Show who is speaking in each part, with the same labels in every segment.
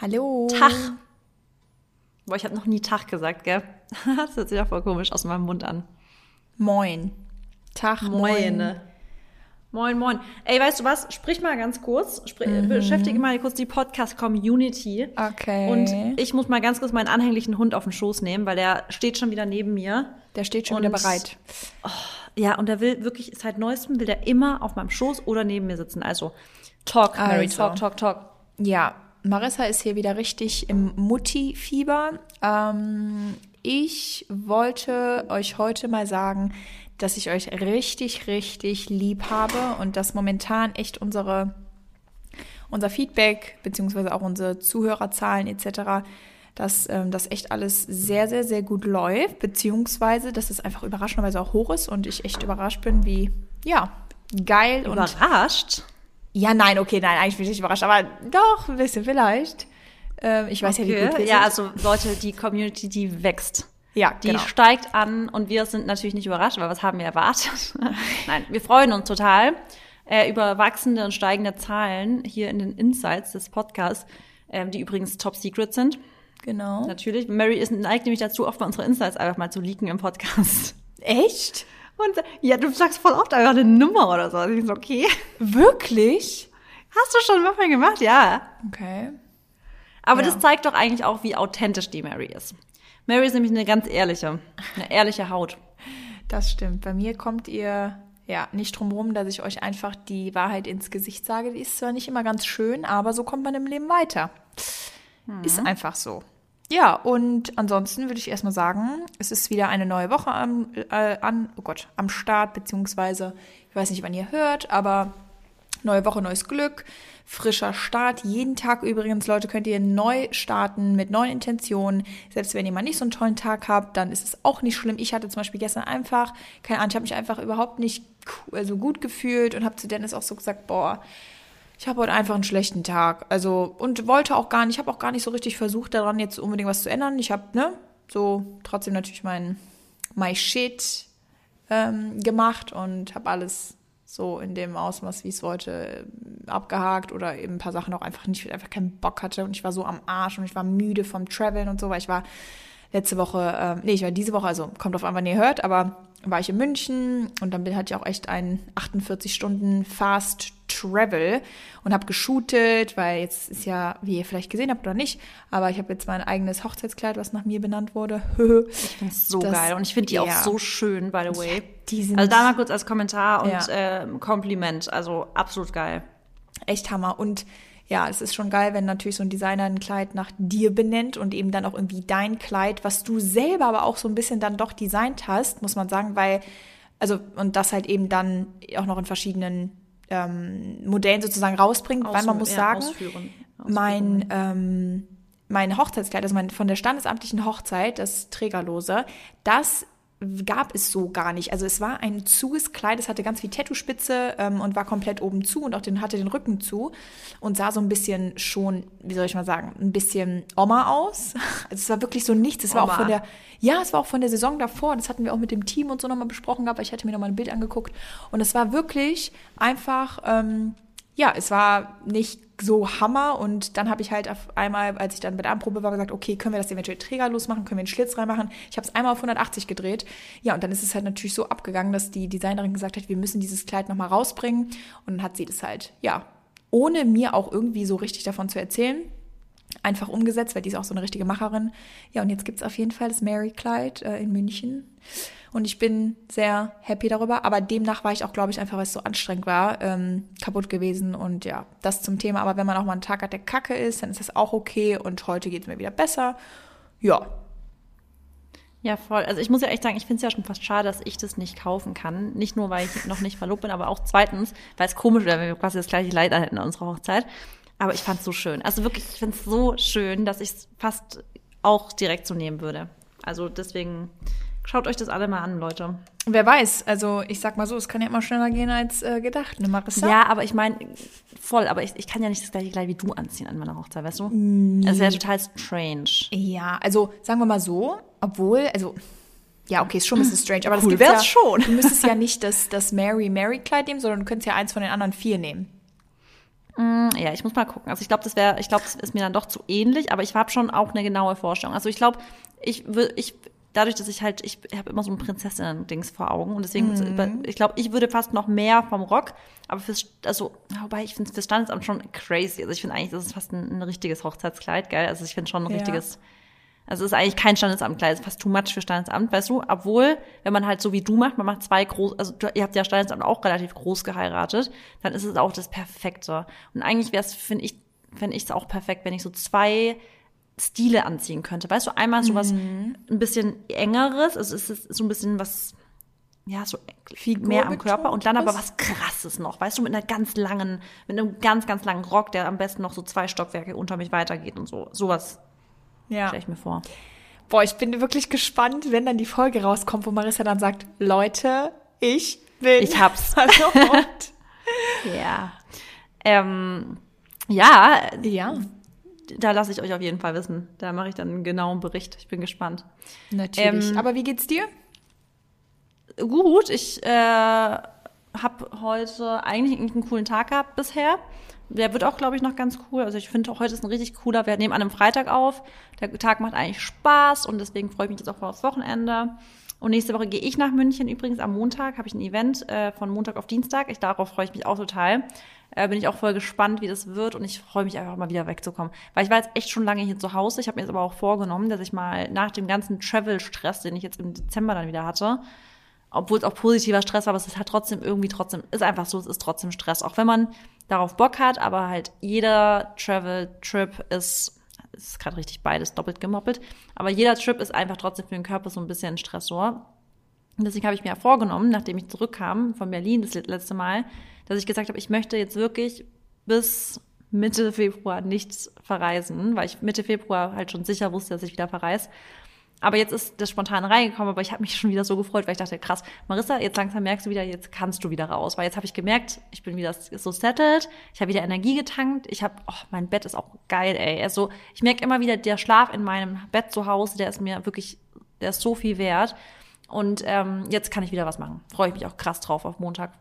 Speaker 1: Hallo.
Speaker 2: Tag. Boah, ich habe noch nie Tag gesagt, gell? Das hört sich ja voll komisch aus meinem Mund an.
Speaker 1: Moin. Tag, moin.
Speaker 2: Moin. Moin, moin. Ey, weißt du was? Sprich mal ganz kurz. Sprich, Beschäftige mal kurz die Podcast-Community.
Speaker 1: Okay.
Speaker 2: Und ich muss mal ganz kurz meinen anhänglichen Hund auf den Schoß nehmen, weil der steht schon wieder neben mir.
Speaker 1: Der steht schon
Speaker 2: Und-
Speaker 1: wieder bereit.
Speaker 2: Ja, und der will wirklich, seit neuestem will der immer auf meinem Schoß oder neben mir sitzen. Also, talk, Mary,
Speaker 1: Also.
Speaker 2: talk, talk, talk.
Speaker 1: Ja, Marissa ist hier wieder richtig im Mutti-Fieber. Ähm, ich wollte euch heute mal sagen, dass ich euch richtig, richtig lieb habe und dass momentan echt unsere, unser Feedback beziehungsweise auch unsere Zuhörerzahlen etc., dass ähm, das echt alles sehr, sehr, sehr gut läuft, beziehungsweise dass es einfach überraschenderweise auch hoch ist und ich echt überrascht bin, wie, ja, geil und
Speaker 2: Überrascht.
Speaker 1: Ja, nein, okay, nein, eigentlich bin ich nicht überrascht, aber doch, ein bisschen vielleicht. Ähm, ich weiß ja, wie gut wir
Speaker 2: Okay.
Speaker 1: sind.
Speaker 2: Ja, also Leute, die Community, die wächst.
Speaker 1: ja,
Speaker 2: Die
Speaker 1: genau.
Speaker 2: steigt an und wir sind natürlich nicht überrascht, weil was haben wir erwartet? Nein, wir freuen uns total äh, über wachsende und steigende Zahlen hier in den Insights des Podcasts, ähm, die übrigens top secret sind.
Speaker 1: Genau.
Speaker 2: Natürlich. Mary ist, neigt nämlich dazu, oft mal unsere Insights einfach mal zu leaken im Podcast.
Speaker 1: Echt?
Speaker 2: Und ja, du sagst voll oft einfach eine Nummer oder so. Also ich so, okay.
Speaker 1: Wirklich?
Speaker 2: Hast du schon mal gemacht? Ja.
Speaker 1: Okay.
Speaker 2: Aber
Speaker 1: Ja.
Speaker 2: das zeigt doch eigentlich auch, wie authentisch die Mary ist. Mary ist nämlich eine ganz ehrliche, eine ehrliche Haut.
Speaker 1: Das stimmt. Bei mir kommt ihr ja nicht drum rum, dass ich euch einfach die Wahrheit ins Gesicht sage. Die ist zwar nicht immer ganz schön, aber so kommt man im Leben weiter. Ist einfach so. Ja, und ansonsten würde ich erstmal sagen, es ist wieder eine neue Woche am, äh, an, oh Gott, am Start, beziehungsweise, ich weiß nicht, wann ihr hört, aber neue Woche, neues Glück, frischer Start. Jeden Tag übrigens, Leute, könnt ihr neu starten mit neuen Intentionen. Selbst wenn ihr mal nicht so einen tollen Tag habt, dann ist es auch nicht schlimm. Ich hatte zum Beispiel gestern einfach, keine Ahnung, ich habe mich einfach überhaupt nicht cool- also gut gefühlt und habe zu Dennis auch so gesagt, boah, ich habe heute einfach einen schlechten Tag. Also, und wollte auch gar nicht, ich habe auch gar nicht so richtig versucht, daran jetzt unbedingt was zu ändern. Ich habe, ne, so trotzdem natürlich mein My Shit ähm, gemacht und habe alles so in dem Ausmaß, wie ich es wollte, abgehakt oder eben ein paar Sachen auch einfach nicht, weil ich einfach keinen Bock hatte und ich war so am Arsch und ich war müde vom Traveln und so, weil ich war letzte Woche, ähm, nee, ich war diese Woche, also kommt auf an, wann ihr hört, aber war ich in München und dann hatte ich auch echt einen 48 Stunden Fast Travel und habe geshootet, weil jetzt ist ja, wie ihr vielleicht gesehen habt oder nicht, aber ich habe jetzt mein eigenes Hochzeitskleid, was nach mir benannt wurde.
Speaker 2: Ich finde es so
Speaker 1: Das-
Speaker 2: geil und ich finde die auch
Speaker 1: ja.
Speaker 2: so schön, by the way.
Speaker 1: sind-
Speaker 2: also da mal kurz als Kommentar und
Speaker 1: Ja.
Speaker 2: äh, Kompliment. Also absolut geil.
Speaker 1: echt Hammer. Und ja, es ist schon geil, wenn natürlich so ein Designer ein Kleid nach dir benennt und eben dann auch irgendwie dein Kleid, was du selber aber auch so ein bisschen dann doch designt hast, muss man sagen, weil, also, und das halt eben dann auch noch in verschiedenen ähm, Modellen sozusagen rausbringt, weil man
Speaker 2: Ausführen-
Speaker 1: muss
Speaker 2: ja,
Speaker 1: sagen,
Speaker 2: ausführen.
Speaker 1: mein, ähm, mein Hochzeitskleid, also mein, von der standesamtlichen Hochzeit, das Trägerlose, das gab es so gar nicht. Also es war ein zuges Kleid, es hatte ganz viel Tattoospitze ähm, und war komplett oben zu und auch den, hatte den Rücken zu und sah so ein bisschen schon, wie soll ich mal sagen, ein bisschen Oma aus. Also es war wirklich so nichts. Es war auch von der, ja, es war auch von der Saison davor. Das hatten wir auch mit dem Team und so nochmal besprochen gehabt, weil ich hatte mir nochmal ein Bild angeguckt und es war wirklich einfach, ähm, ja, es war nicht so Hammer und dann habe ich halt auf einmal, als ich dann bei der Anprobe war, gesagt, okay, können wir das eventuell trägerlos machen, können wir einen Schlitz reinmachen. Ich habe es einmal auf 180 gedreht. Ja, und dann ist es halt natürlich so abgegangen, dass die Designerin gesagt hat, wir müssen dieses Kleid nochmal rausbringen und dann hat sie das halt, ja, ohne mir auch irgendwie so richtig davon zu erzählen, einfach umgesetzt, weil die ist auch so eine richtige Macherin. Ja, und jetzt gibt's auf jeden Fall das Mary Kleid äh, in München. Und ich bin sehr happy darüber. Aber demnach war ich auch, glaube ich, einfach, weil es so anstrengend war, ähm, kaputt gewesen. Und ja, das zum Thema. Aber wenn man auch mal einen Tag hat, der kacke ist, dann ist das auch okay. Und heute geht's mir wieder besser. Ja,
Speaker 2: Ja, voll. Also ich muss ja echt sagen, ich finde es ja schon fast schade, dass ich das nicht kaufen kann. Nicht nur, weil ich noch nicht verlobt bin, aber auch zweitens, weil es komisch wäre, wenn wir quasi das gleiche Kleid hätten an unserer Hochzeit. Aber ich fand es so schön. Also wirklich, ich finde es so schön, dass ich es fast auch direkt so nehmen würde. Also deswegen schaut euch das alle mal an, Leute.
Speaker 1: wer weiß. Also ich sag mal so, es kann ja immer schneller gehen als äh, gedacht, ne Marissa?
Speaker 2: Ja, aber ich meine, voll, aber ich, ich kann ja nicht das gleiche Kleid wie du anziehen an meiner Hochzeit, weißt du? Das wäre total strange.
Speaker 1: Ja, also sagen wir mal so, obwohl, also ja, okay, ist schon ein bisschen strange, aber das
Speaker 2: Cool
Speaker 1: gibt's
Speaker 2: wär's
Speaker 1: ja,
Speaker 2: schon.
Speaker 1: Du müsstest ja nicht das, das Mary Mary Kleid nehmen, sondern du könntest ja eins von den anderen vier nehmen.
Speaker 2: Mm, ja, ich muss mal gucken. Also ich glaube, das wäre, ich glaube, das ist mir dann doch zu ähnlich, aber ich habe schon auch eine genaue Vorstellung. Also ich glaube, ich will, ich dadurch, dass ich halt, ich habe immer so ein Prinzessinnen-Dings vor Augen und deswegen,
Speaker 1: Mhm.
Speaker 2: ich glaube, ich würde fast noch mehr vom Rock, aber fürs, also, wobei ich finde es fürs Standesamt schon crazy. Also ich finde eigentlich, das ist fast ein, ein richtiges Hochzeitskleid, geil. Also ich finde schon ein
Speaker 1: Ja.
Speaker 2: richtiges, also es ist eigentlich kein Standesamtkleid, es ist fast too much für Standesamt, weißt du? Obwohl, wenn man halt so wie du macht, man macht zwei groß, also du, ihr habt ja Standesamt auch relativ groß geheiratet, dann ist es auch das Perfekte. Und eigentlich wäre es, finde ich, fände ich es auch perfekt, wenn ich so zwei Stile anziehen könnte. Weißt du, einmal so was ein bisschen engeres, also es ist so ein bisschen was, ja, so mehr am Körper und dann aber was krasses noch, weißt du, mit einer ganz langen, mit einem ganz, ganz langen Rock, der am besten noch so zwei Stockwerke unter mich weitergeht und so. Sowas
Speaker 1: Ja.
Speaker 2: stelle ich mir vor.
Speaker 1: Boah, ich bin wirklich gespannt, wenn dann die Folge rauskommt, wo Marissa dann sagt, Leute, ich bin.
Speaker 2: Ich hab's. Ja. Ähm, ja,
Speaker 1: ja,
Speaker 2: da lasse ich euch auf jeden Fall wissen. Da mache ich dann einen genauen Bericht. Ich bin gespannt.
Speaker 1: natürlich.
Speaker 2: Ähm,
Speaker 1: Aber wie geht's dir?
Speaker 2: Gut, ich äh, habe heute eigentlich einen coolen Tag gehabt bisher. Der wird auch, glaube ich, noch ganz cool. Also ich finde, auch heute ist ein richtig cooler. Wir nehmen an einem Freitag auf. Der Tag macht eigentlich Spaß und deswegen freue ich mich jetzt auch aufs Wochenende. Und nächste Woche gehe ich nach München. Übrigens am Montag habe ich ein Event äh, von Montag auf Dienstag. Ich, darauf freue ich mich auch total. Äh, bin ich auch voll gespannt, wie das wird und ich freue mich einfach mal wieder wegzukommen. Weil ich war jetzt echt schon lange hier zu Hause. Ich habe mir jetzt aber auch vorgenommen, dass ich mal nach dem ganzen Travel-Stress, den ich jetzt im Dezember dann wieder hatte, obwohl es auch positiver Stress war, aber es ist halt trotzdem irgendwie trotzdem, ist einfach so, es ist trotzdem Stress. Auch wenn man darauf Bock hat, aber halt jeder Travel-Trip ist, ist gerade richtig beides doppelt gemoppelt, aber jeder Trip ist einfach trotzdem für den Körper so ein bisschen ein Stressor. Und deswegen habe ich mir ja vorgenommen, nachdem ich zurückkam von Berlin das letzte Mal, dass ich gesagt habe, ich möchte jetzt wirklich bis Mitte Februar nichts verreisen, weil ich Mitte Februar halt schon sicher wusste, dass ich wieder verreise. Aber jetzt ist das spontan reingekommen, aber ich habe mich schon wieder so gefreut, weil ich dachte, krass, Marissa, jetzt langsam merkst du wieder, jetzt kannst du wieder raus. Weil jetzt habe ich gemerkt, ich bin wieder so settled, ich habe wieder Energie getankt, ich habe, oh, mein Bett ist auch geil, ey. Also ich merke immer wieder, der Schlaf in meinem Bett zu Hause, der ist mir wirklich, der ist so viel wert. Und ähm, jetzt kann ich wieder was machen. Freue ich mich auch krass drauf auf Montag.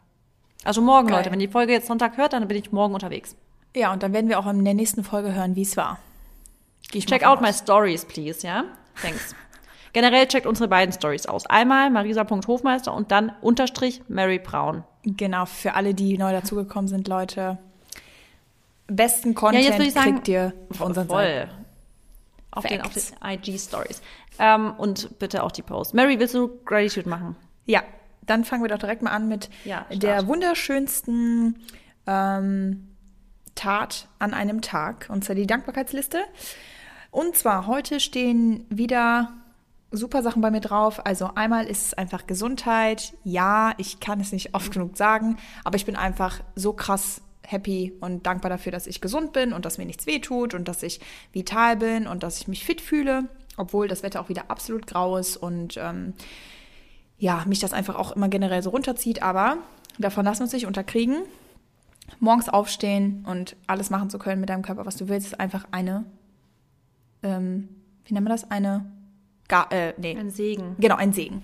Speaker 2: Also morgen,
Speaker 1: Geil.
Speaker 2: Leute, wenn die Folge jetzt Sonntag hört, dann bin ich morgen unterwegs.
Speaker 1: Ja, und dann werden wir auch in der nächsten Folge hören, wie es war.
Speaker 2: Check out my
Speaker 1: aus.
Speaker 2: stories, please, ja? Thanks. Generell checkt unsere beiden Stories aus. Einmal marisa.hofmeister und dann unterstrich Mary Braun.
Speaker 1: Genau, für alle, die neu dazugekommen sind, Leute. Besten Content
Speaker 2: jetzt würde ich sagen,
Speaker 1: kriegt ihr auf unseren Seiten.
Speaker 2: Voll. Auf den, auf
Speaker 1: Facts.
Speaker 2: den IG-Stories. Ähm, und bitte auch die Posts. Mary, willst du Gratitude machen?
Speaker 1: Ja, dann fangen wir doch direkt mal an mit
Speaker 2: Ja,
Speaker 1: der wunderschönsten ähm, Tat an einem Tag, und zwar die Dankbarkeitsliste. Und zwar heute stehen wieder super Sachen bei mir drauf. Also einmal ist es einfach Gesundheit. Ja, ich kann es nicht oft genug sagen, aber ich bin einfach so krass happy und dankbar dafür, dass ich gesund bin und dass mir nichts wehtut und dass ich vital bin und dass ich mich fit fühle, obwohl das Wetter auch wieder absolut grau ist und ähm, ja, mich das einfach auch immer generell so runterzieht, aber davon lassen wir uns nicht unterkriegen. Morgens aufstehen und alles machen zu können mit deinem Körper, was du willst, ist einfach eine, ähm, wie nennt man das? Eine, Ga äh, nee,
Speaker 2: Ein Segen.
Speaker 1: Genau, ein Segen.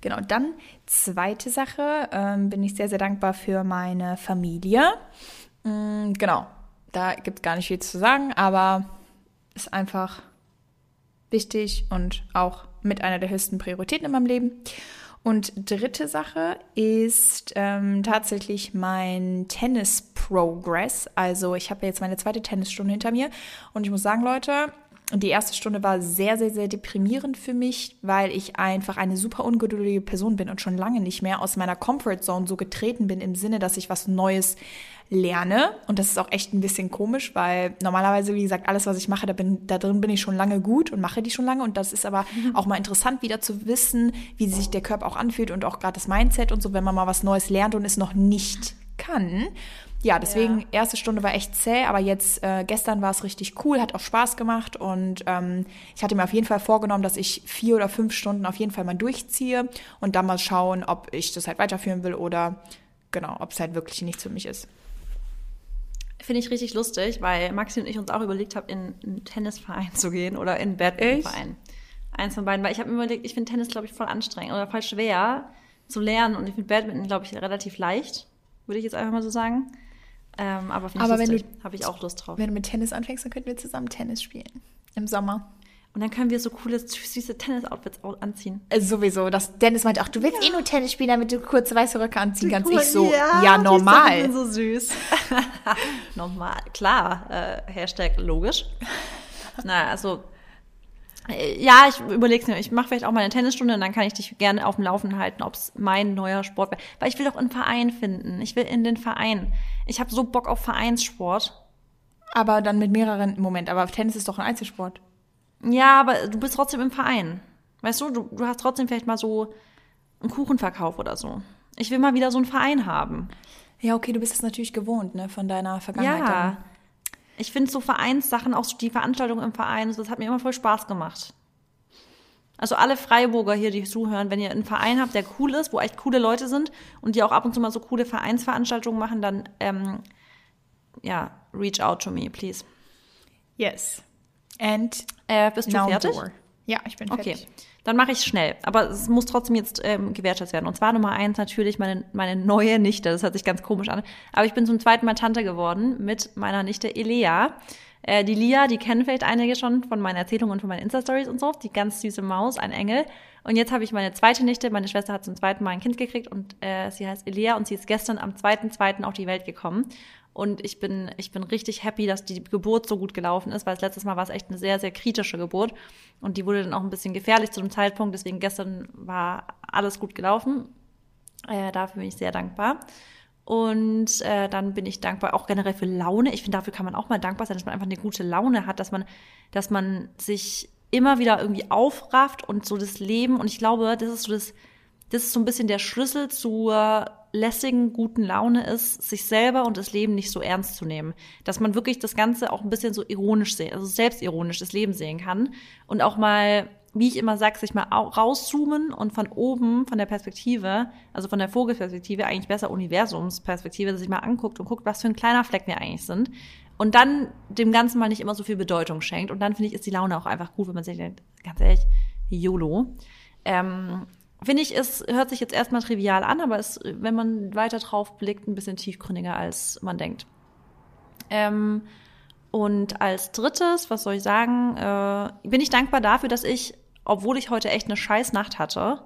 Speaker 1: Genau, dann zweite Sache, ähm, bin ich sehr, sehr dankbar für meine Familie. Mm, genau, da gibt es gar nicht viel zu sagen, aber ist einfach wichtig und auch mit einer der höchsten Prioritäten in meinem Leben. Und dritte Sache ist ähm, tatsächlich mein Tennis-Progress. Also ich habe jetzt meine zweite Tennisstunde hinter mir und ich muss sagen, Leute, die erste Stunde war sehr, sehr, sehr deprimierend für mich, weil ich einfach eine super ungeduldige Person bin und schon lange nicht mehr aus meiner Comfort Zone so getreten bin im Sinne, dass ich was Neues lerne. Und das ist auch echt ein bisschen komisch, weil normalerweise, wie gesagt, alles, was ich mache, da, bin, da drin bin ich schon lange gut und mache die schon lange. Und das ist aber auch mal interessant, wieder zu wissen, wie sich der Körper auch anfühlt und auch gerade das Mindset und so, wenn man mal was Neues lernt und es noch nicht kann. Ja, deswegen,
Speaker 2: Ja.
Speaker 1: erste Stunde war echt zäh, aber jetzt, äh, gestern war es richtig cool, hat auch Spaß gemacht und ähm, ich hatte mir auf jeden Fall vorgenommen, dass ich vier oder fünf Stunden auf jeden Fall mal durchziehe und dann mal schauen, ob ich das halt weiterführen will oder genau, ob es halt wirklich nichts für mich ist.
Speaker 2: Finde ich richtig lustig, weil Maxi und ich uns auch überlegt haben, in einen Tennisverein zu gehen oder in einen Badmintonverein. Eins von beiden, weil ich habe mir überlegt, ich finde Tennis, glaube ich, voll anstrengend oder voll schwer zu lernen und ich finde Badminton, glaube ich, relativ leicht, würde ich jetzt einfach mal so sagen. Ähm, aber finde ich lustig. Habe ich auch Lust drauf.
Speaker 1: Wenn du mit Tennis anfängst, dann könnten wir zusammen Tennis spielen. Im Sommer.
Speaker 2: Und dann können wir so coole, süße Tennis-Outfits anziehen.
Speaker 1: Äh, sowieso. Das Dennis meinte, ach, du willst eh nur Tennis spielen, damit du kurze weiße Röcke anziehen kannst. Ich so, ja,
Speaker 2: die Sachen
Speaker 1: normal.
Speaker 2: sind so süß. normal, klar. Äh, Hashtag logisch. naja, also äh, ja, ich überlege mir. Ich mache vielleicht auch mal eine Tennisstunde und dann kann ich dich gerne auf dem Laufenden halten, ob es mein neuer Sport wäre. Weil ich will doch einen Verein finden. Ich will in den Verein. Ich habe so Bock auf Vereinssport.
Speaker 1: Aber dann mit mehreren, Moment, aber Tennis ist doch ein Einzelsport.
Speaker 2: Ja, aber du bist trotzdem im Verein. Weißt du, du, du hast trotzdem vielleicht mal so einen Kuchenverkauf oder so. Ich will mal wieder so einen Verein haben.
Speaker 1: Ja, okay, du bist es natürlich gewohnt, ne, von deiner Vergangenheit.
Speaker 2: Ja.
Speaker 1: dann.
Speaker 2: Ich finde so Vereinssachen, auch so die Veranstaltungen im Verein, das hat mir immer voll Spaß gemacht. Also alle Freiburger hier, die zuhören, wenn ihr einen Verein habt, der cool ist, wo echt coole Leute sind und die auch ab und zu mal so coole Vereinsveranstaltungen machen, dann ähm, ja, reach out to me, please.
Speaker 1: Yes. And
Speaker 2: Äh, bist du
Speaker 1: now
Speaker 2: fertig?
Speaker 1: door. Ja, ich bin
Speaker 2: Okay,
Speaker 1: fertig.
Speaker 2: dann mache ich schnell. Aber es muss trotzdem jetzt ähm, gewertschätzt werden. Und zwar Nummer eins natürlich meine, meine neue Nichte. Das hört sich ganz komisch an. Aber ich bin zum zweiten Mal Tante geworden mit meiner Nichte Elea. Äh, die Lia, die kennen vielleicht einige schon von meinen Erzählungen und von meinen Insta-Stories und so. Die ganz süße Maus, ein Engel. Und jetzt habe ich meine zweite Nichte. Meine Schwester hat zum zweiten Mal ein Kind gekriegt und äh, sie heißt Elea und sie ist gestern am 2.2. auf die Welt gekommen. Und ich bin, ich bin richtig happy, dass die Geburt so gut gelaufen ist, weil das letztes Mal war es echt eine sehr, sehr kritische Geburt. Und die wurde dann auch ein bisschen gefährlich zu dem Zeitpunkt. Deswegen gestern war alles gut gelaufen. Äh, dafür bin ich sehr dankbar. Und äh, dann bin ich dankbar auch generell für Laune. Ich finde, dafür kann man auch mal dankbar sein, dass man einfach eine gute Laune hat, dass man, dass man sich immer wieder irgendwie aufrafft und so das Leben. Und ich glaube, das ist so das, das ist so ein bisschen der Schlüssel zur lässigen, guten Laune ist, sich selber und das Leben nicht so ernst zu nehmen. Dass man wirklich das Ganze auch ein bisschen so ironisch sehen, also selbstironisch das Leben sehen kann. Und auch mal, wie ich immer sage, sich mal au- rauszoomen und von oben, von der Perspektive, also von der Vogelperspektive, eigentlich besser Universumsperspektive, sich mal anguckt und guckt, was für ein kleiner Fleck wir eigentlich sind. Und dann dem Ganzen mal nicht immer so viel Bedeutung schenkt. Und dann finde ich, ist die Laune auch einfach gut, wenn man sich denkt, ganz ehrlich, YOLO. Ähm, Finde ich, es hört sich jetzt erstmal trivial an, aber es, wenn man weiter drauf blickt, ein bisschen tiefgründiger, als man denkt. Ähm, und als drittes, was soll ich sagen, äh, bin ich dankbar dafür, dass ich, obwohl ich heute echt eine scheiß Nacht hatte,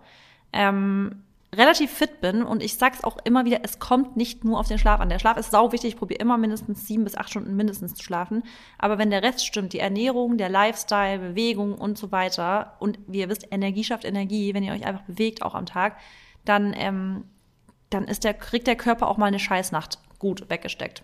Speaker 2: ähm, relativ fit bin und ich sag's auch immer wieder, es kommt nicht nur auf den Schlaf an. Der Schlaf ist sau wichtig, ich probiere immer mindestens sieben bis acht Stunden mindestens zu schlafen. Aber wenn der Rest stimmt, die Ernährung, der Lifestyle, Bewegung und so weiter und wie ihr wisst, Energie schafft Energie, wenn ihr euch einfach bewegt, auch am Tag, dann, ähm, dann ist der, kriegt der Körper auch mal eine Scheißnacht gut weggesteckt.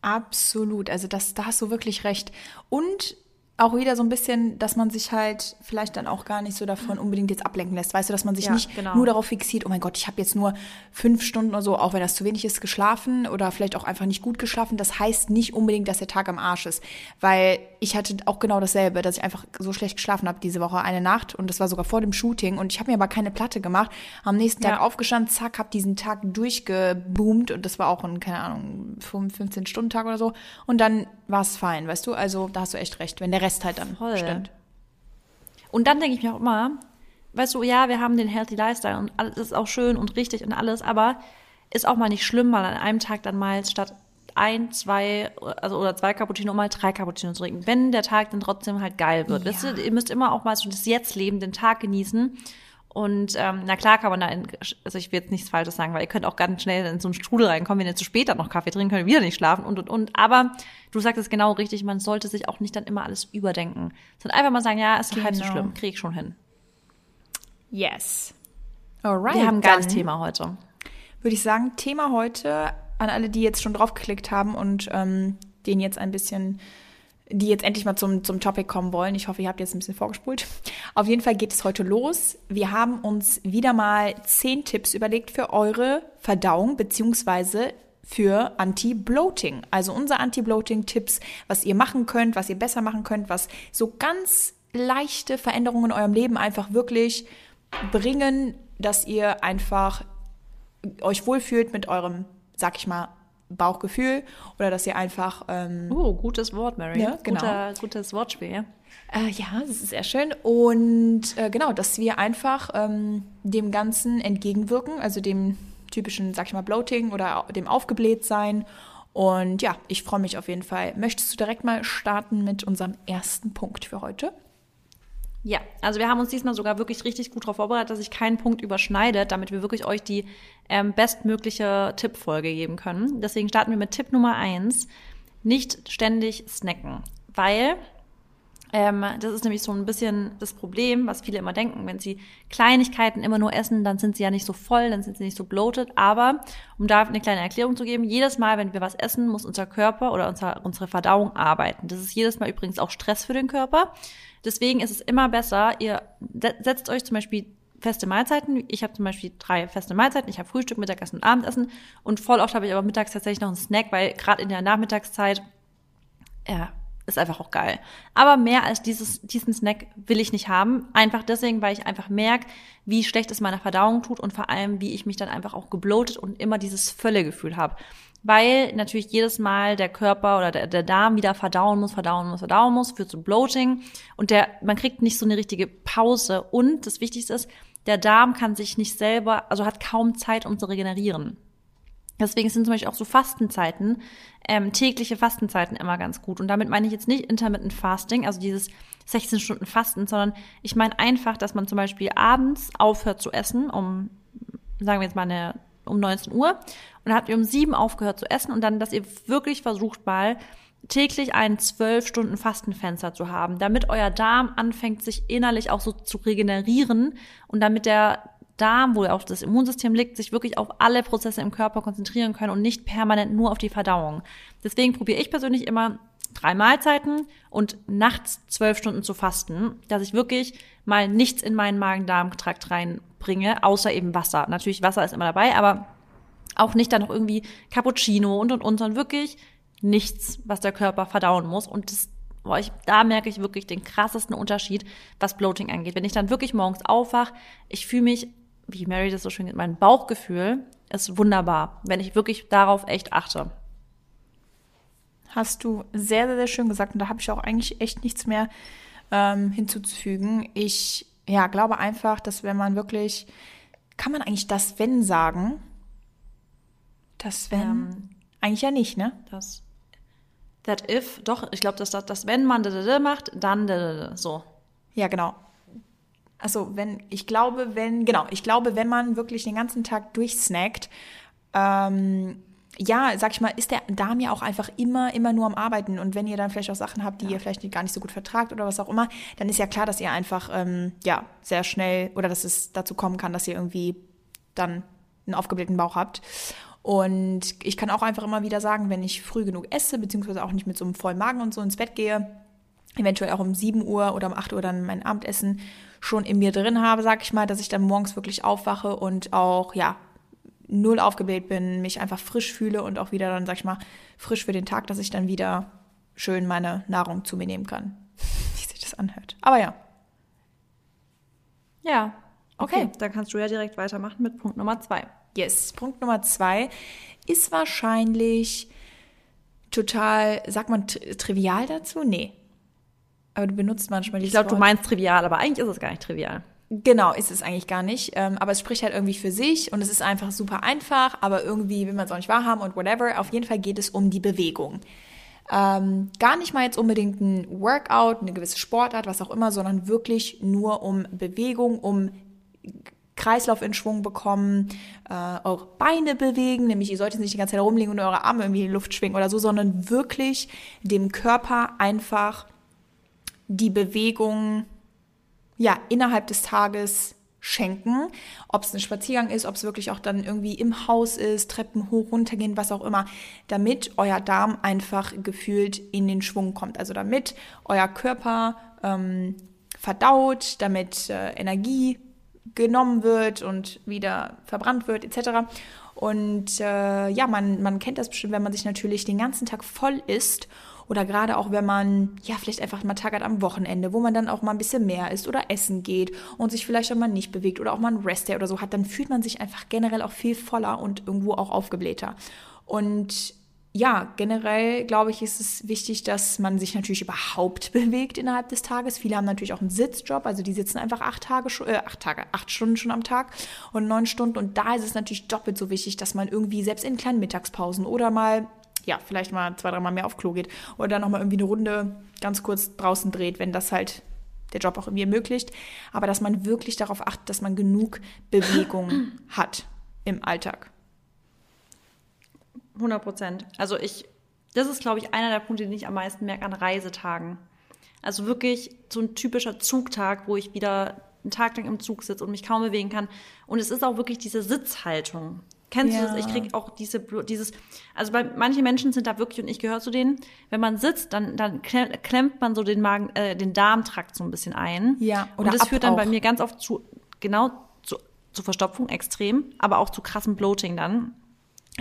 Speaker 1: Absolut. Also das, da hast du wirklich recht. Und auch wieder so ein bisschen, dass man sich halt vielleicht dann auch gar nicht so davon unbedingt jetzt ablenken lässt. Weißt du, dass man sich
Speaker 2: Ja,
Speaker 1: nicht
Speaker 2: genau.
Speaker 1: nur darauf fixiert, oh mein Gott, ich habe jetzt nur fünf Stunden oder so, auch wenn das zu wenig ist, geschlafen oder vielleicht auch einfach nicht gut geschlafen. Das heißt nicht unbedingt, dass der Tag am Arsch ist. Weil ich hatte auch genau dasselbe, dass ich einfach so schlecht geschlafen habe diese Woche, eine Nacht. Und das war sogar vor dem Shooting. Und ich habe mir aber keine Platte gemacht. Am nächsten Tag
Speaker 2: Ja.
Speaker 1: aufgestanden, zack, habe diesen Tag durchgeboomt. Und das war auch ein, keine Ahnung, 15-Stunden-Tag oder so. Und dann war es fein, weißt du? Also da hast du echt recht, wenn der Rest halt dann
Speaker 2: Voll.
Speaker 1: stimmt.
Speaker 2: Und dann denke ich mir auch immer, weißt du, ja, wir haben den Healthy Lifestyle und alles ist auch schön und richtig und alles, aber ist auch mal nicht schlimm, mal an einem Tag dann mal statt ein, zwei, also oder zwei Cappuccino mal drei Cappuccino zu trinken, wenn der Tag dann trotzdem halt geil wird.
Speaker 1: Ja.
Speaker 2: Wisst ihr, ihr müsst immer auch mal so das Jetzt-Leben, den Tag genießen. Und ähm, na klar kann man da, in, also ich will jetzt nichts Falsches sagen, weil ihr könnt auch ganz schnell in so einen Strudel reinkommen, wenn ihr zu spät dann noch Kaffee trinken könnt, ihr wieder nicht schlafen und und und. Aber du sagst es genau richtig, man sollte sich auch nicht dann immer alles überdenken. Sondern einfach mal sagen, ja, ist doch halb so
Speaker 1: Genau.
Speaker 2: schlimm, krieg ich schon hin.
Speaker 1: Yes. Alright.
Speaker 2: Wir haben ein geiles Thema heute.
Speaker 1: Würde ich sagen, Thema heute an alle, die jetzt schon draufgeklickt haben und ähm, den jetzt ein bisschen, die jetzt endlich mal zum, zum Topic kommen wollen. Ich hoffe, ihr habt jetzt ein bisschen vorgespult. Auf jeden Fall geht es heute los. Wir haben uns wieder mal zehn Tipps überlegt für eure Verdauung beziehungsweise für Anti-Bloating. Also unsere Anti-Bloating-Tipps, was ihr machen könnt, was ihr besser machen könnt, was so ganz leichte Veränderungen in eurem Leben einfach wirklich bringen, dass ihr einfach euch wohlfühlt mit eurem, sag ich mal, Bauchgefühl oder dass ihr einfach ähm,
Speaker 2: Oh, gutes Wort, Mary.
Speaker 1: Ja, genau.
Speaker 2: Guter, gutes Wortspiel. ja.
Speaker 1: Äh, ja, das ist sehr schön. Und äh, genau, dass wir einfach ähm, dem Ganzen entgegenwirken, also dem typischen, sag ich mal, Bloating oder dem Aufgeblähtsein Und ja, ich freue mich auf jeden Fall. Möchtest du direkt mal starten mit unserem ersten Punkt für heute?
Speaker 2: Ja, also wir haben uns diesmal sogar wirklich richtig gut darauf vorbereitet, dass sich kein Punkt überschneidet, damit wir wirklich euch die ähm, bestmögliche Tippfolge geben können. Deswegen starten wir mit Tipp Nummer eins: Nicht ständig snacken, weil ähm, das ist nämlich so ein bisschen das Problem, was viele immer denken. Wenn sie Kleinigkeiten immer nur essen, dann sind sie ja nicht so voll, dann sind sie nicht so bloated. Aber, um da eine kleine Erklärung zu geben, jedes Mal, wenn wir was essen, muss unser Körper oder unser, unsere Verdauung arbeiten. Das ist jedes Mal übrigens auch Stress für den Körper. Deswegen ist es immer besser, ihr setzt euch zum Beispiel feste Mahlzeiten. Ich habe zum Beispiel drei feste Mahlzeiten. Ich habe Frühstück, Mittagessen und Abendessen. Und voll oft habe ich aber mittags tatsächlich noch einen Snack, weil gerade in der Nachmittagszeit ja, ist einfach auch geil. Aber mehr als dieses, diesen Snack will ich nicht haben. Einfach deswegen, weil ich einfach merke, wie schlecht es meiner Verdauung tut und vor allem, wie ich mich dann einfach auch gebloatet und immer dieses Völlegefühl habe. Weil natürlich jedes Mal der Körper oder der, der Darm wieder verdauen muss, verdauen muss, verdauen muss, führt zu Bloating. Und der, man kriegt nicht so eine richtige Pause. Und das Wichtigste ist, der Darm kann sich nicht selber, also hat kaum Zeit, um zu regenerieren. Deswegen sind zum Beispiel auch so Fastenzeiten, ähm, tägliche Fastenzeiten immer ganz gut. Und damit meine ich jetzt nicht Intermittent Fasting, also dieses 16 Stunden Fasten, sondern ich meine einfach, dass man zum Beispiel abends aufhört zu essen, um, sagen wir jetzt mal eine, um 19 Uhr, und dann habt ihr um 7 aufgehört zu essen und dann, dass ihr wirklich versucht mal, täglich ein 12 Stunden Fastenfenster zu haben, damit euer Darm anfängt, sich innerlich auch so zu regenerieren und damit der Darm, wo auch das Immunsystem liegt, sich wirklich auf alle Prozesse im Körper konzentrieren können und nicht permanent nur auf die Verdauung. Deswegen probiere ich persönlich immer drei Mahlzeiten und nachts zwölf Stunden zu fasten, dass ich wirklich mal nichts in meinen Magen-Darm-Trakt reinbringe, außer eben Wasser. Natürlich Wasser ist immer dabei, aber auch nicht dann noch irgendwie Cappuccino und und und, sondern wirklich nichts, was der Körper verdauen muss. Und das, boah, ich, da merke ich wirklich den krassesten Unterschied, was Bloating angeht. Wenn ich dann wirklich morgens aufwach, ich fühle mich wie Mary das so schön nennt, mein Bauchgefühl ist wunderbar, wenn ich wirklich darauf echt achte.
Speaker 1: Hast du sehr, sehr, sehr schön gesagt und da habe ich auch eigentlich echt nichts mehr ähm, hinzuzufügen. Ich ja, glaube einfach, dass wenn man wirklich, kann man eigentlich das Wenn sagen? Das Wenn? Ähm, eigentlich ja nicht, ne?
Speaker 2: Das That if, doch, ich glaube, dass das, das wenn man macht, dann so.
Speaker 1: Ja, genau. Also wenn, ich glaube, wenn, genau, ich glaube, wenn man wirklich den ganzen Tag durchsnackt, ähm, ja, sag ich mal, ist der Darm ja auch einfach immer, immer nur am Arbeiten. Und wenn ihr dann vielleicht auch Sachen habt, die ja. ihr vielleicht gar nicht so gut vertragt oder was auch immer, dann ist ja klar, dass ihr einfach, ähm, ja, sehr schnell oder dass es dazu kommen kann, dass ihr irgendwie dann einen aufgeblähten Bauch habt. Und ich kann auch einfach immer wieder sagen, wenn ich früh genug esse, beziehungsweise auch nicht mit so einem vollen Magen und so ins Bett gehe, eventuell auch um 7 Uhr oder um 8 Uhr dann mein Abendessen schon in mir drin habe, sag ich mal, dass ich dann morgens wirklich aufwache und auch, ja, null aufgebläht bin, mich einfach frisch fühle und auch wieder dann, sag ich mal, frisch für den Tag, dass ich dann wieder schön meine Nahrung zu mir nehmen kann. Wie sich das anhört. Aber ja.
Speaker 2: Ja. Okay, okay. dann kannst du ja direkt weitermachen mit Punkt Nummer zwei.
Speaker 1: Yes, Punkt Nummer zwei ist wahrscheinlich total, sagt man trivial dazu? Nee. Aber du benutzt manchmal
Speaker 2: dieses Ich glaube, du meinst trivial, aber eigentlich ist es gar nicht trivial.
Speaker 1: Genau, ist es eigentlich gar nicht. Ähm, aber es spricht halt irgendwie für sich und es ist einfach super einfach, aber irgendwie will man es auch nicht wahrhaben und whatever. Auf jeden Fall geht es um die Bewegung. Ähm, gar nicht mal jetzt unbedingt ein Workout, eine gewisse Sportart, was auch immer, sondern wirklich nur um Bewegung, um Kreislauf in Schwung bekommen, äh, eure Beine bewegen, nämlich ihr solltet nicht die ganze Zeit rumliegen und eure Arme irgendwie in die Luft schwingen oder so, sondern wirklich dem Körper einfach die Bewegung ja innerhalb des Tages schenken, ob es ein Spaziergang ist, ob es wirklich auch dann irgendwie im Haus ist, Treppen hoch, runter gehen, was auch immer, damit euer Darm einfach gefühlt in den Schwung kommt. Also damit euer Körper ähm, verdaut, damit äh, Energie genommen wird und wieder verbrannt wird, etc. Und äh, ja, man, man kennt das bestimmt, wenn man sich natürlich den ganzen Tag voll isst oder gerade auch, wenn man ja vielleicht einfach mal Tag hat am Wochenende, wo man dann auch mal ein bisschen mehr isst oder essen geht und sich vielleicht auch mal nicht bewegt oder auch mal einen Rest-Day oder so hat, dann fühlt man sich einfach generell auch viel voller und irgendwo auch aufgeblähter. Und ja, generell glaube ich, ist es wichtig, dass man sich natürlich überhaupt bewegt innerhalb des Tages. Viele haben natürlich auch einen Sitzjob, also die sitzen einfach acht Tage, äh, acht Tage, acht Stunden schon am Tag und neun Stunden. Und da ist es natürlich doppelt so wichtig, dass man irgendwie selbst in kleinen Mittagspausen oder mal ja, vielleicht mal zwei, dreimal mehr auf Klo geht oder dann nochmal irgendwie eine Runde ganz kurz draußen dreht, wenn das halt der Job auch irgendwie ermöglicht. Aber dass man wirklich darauf achtet, dass man genug Bewegung hat im Alltag.
Speaker 2: 100 Prozent. Also ich, das ist, glaube ich, einer der Punkte, den ich am meisten merke an Reisetagen. Also wirklich so ein typischer Zugtag, wo ich wieder einen Tag lang im Zug sitze und mich kaum bewegen kann. Und es ist auch wirklich diese Sitzhaltung. Kennst ja. du das? Ich kriege auch diese, dieses, also bei manche Menschen sind da wirklich, und ich gehöre zu denen, wenn man sitzt, dann, dann klemmt man so den Magen, äh, den Darmtrakt so ein bisschen ein.
Speaker 1: Ja,
Speaker 2: oder Und das führt dann auch. bei mir ganz oft zu, genau, zu, zu Verstopfung extrem, aber auch zu krassem Bloating dann.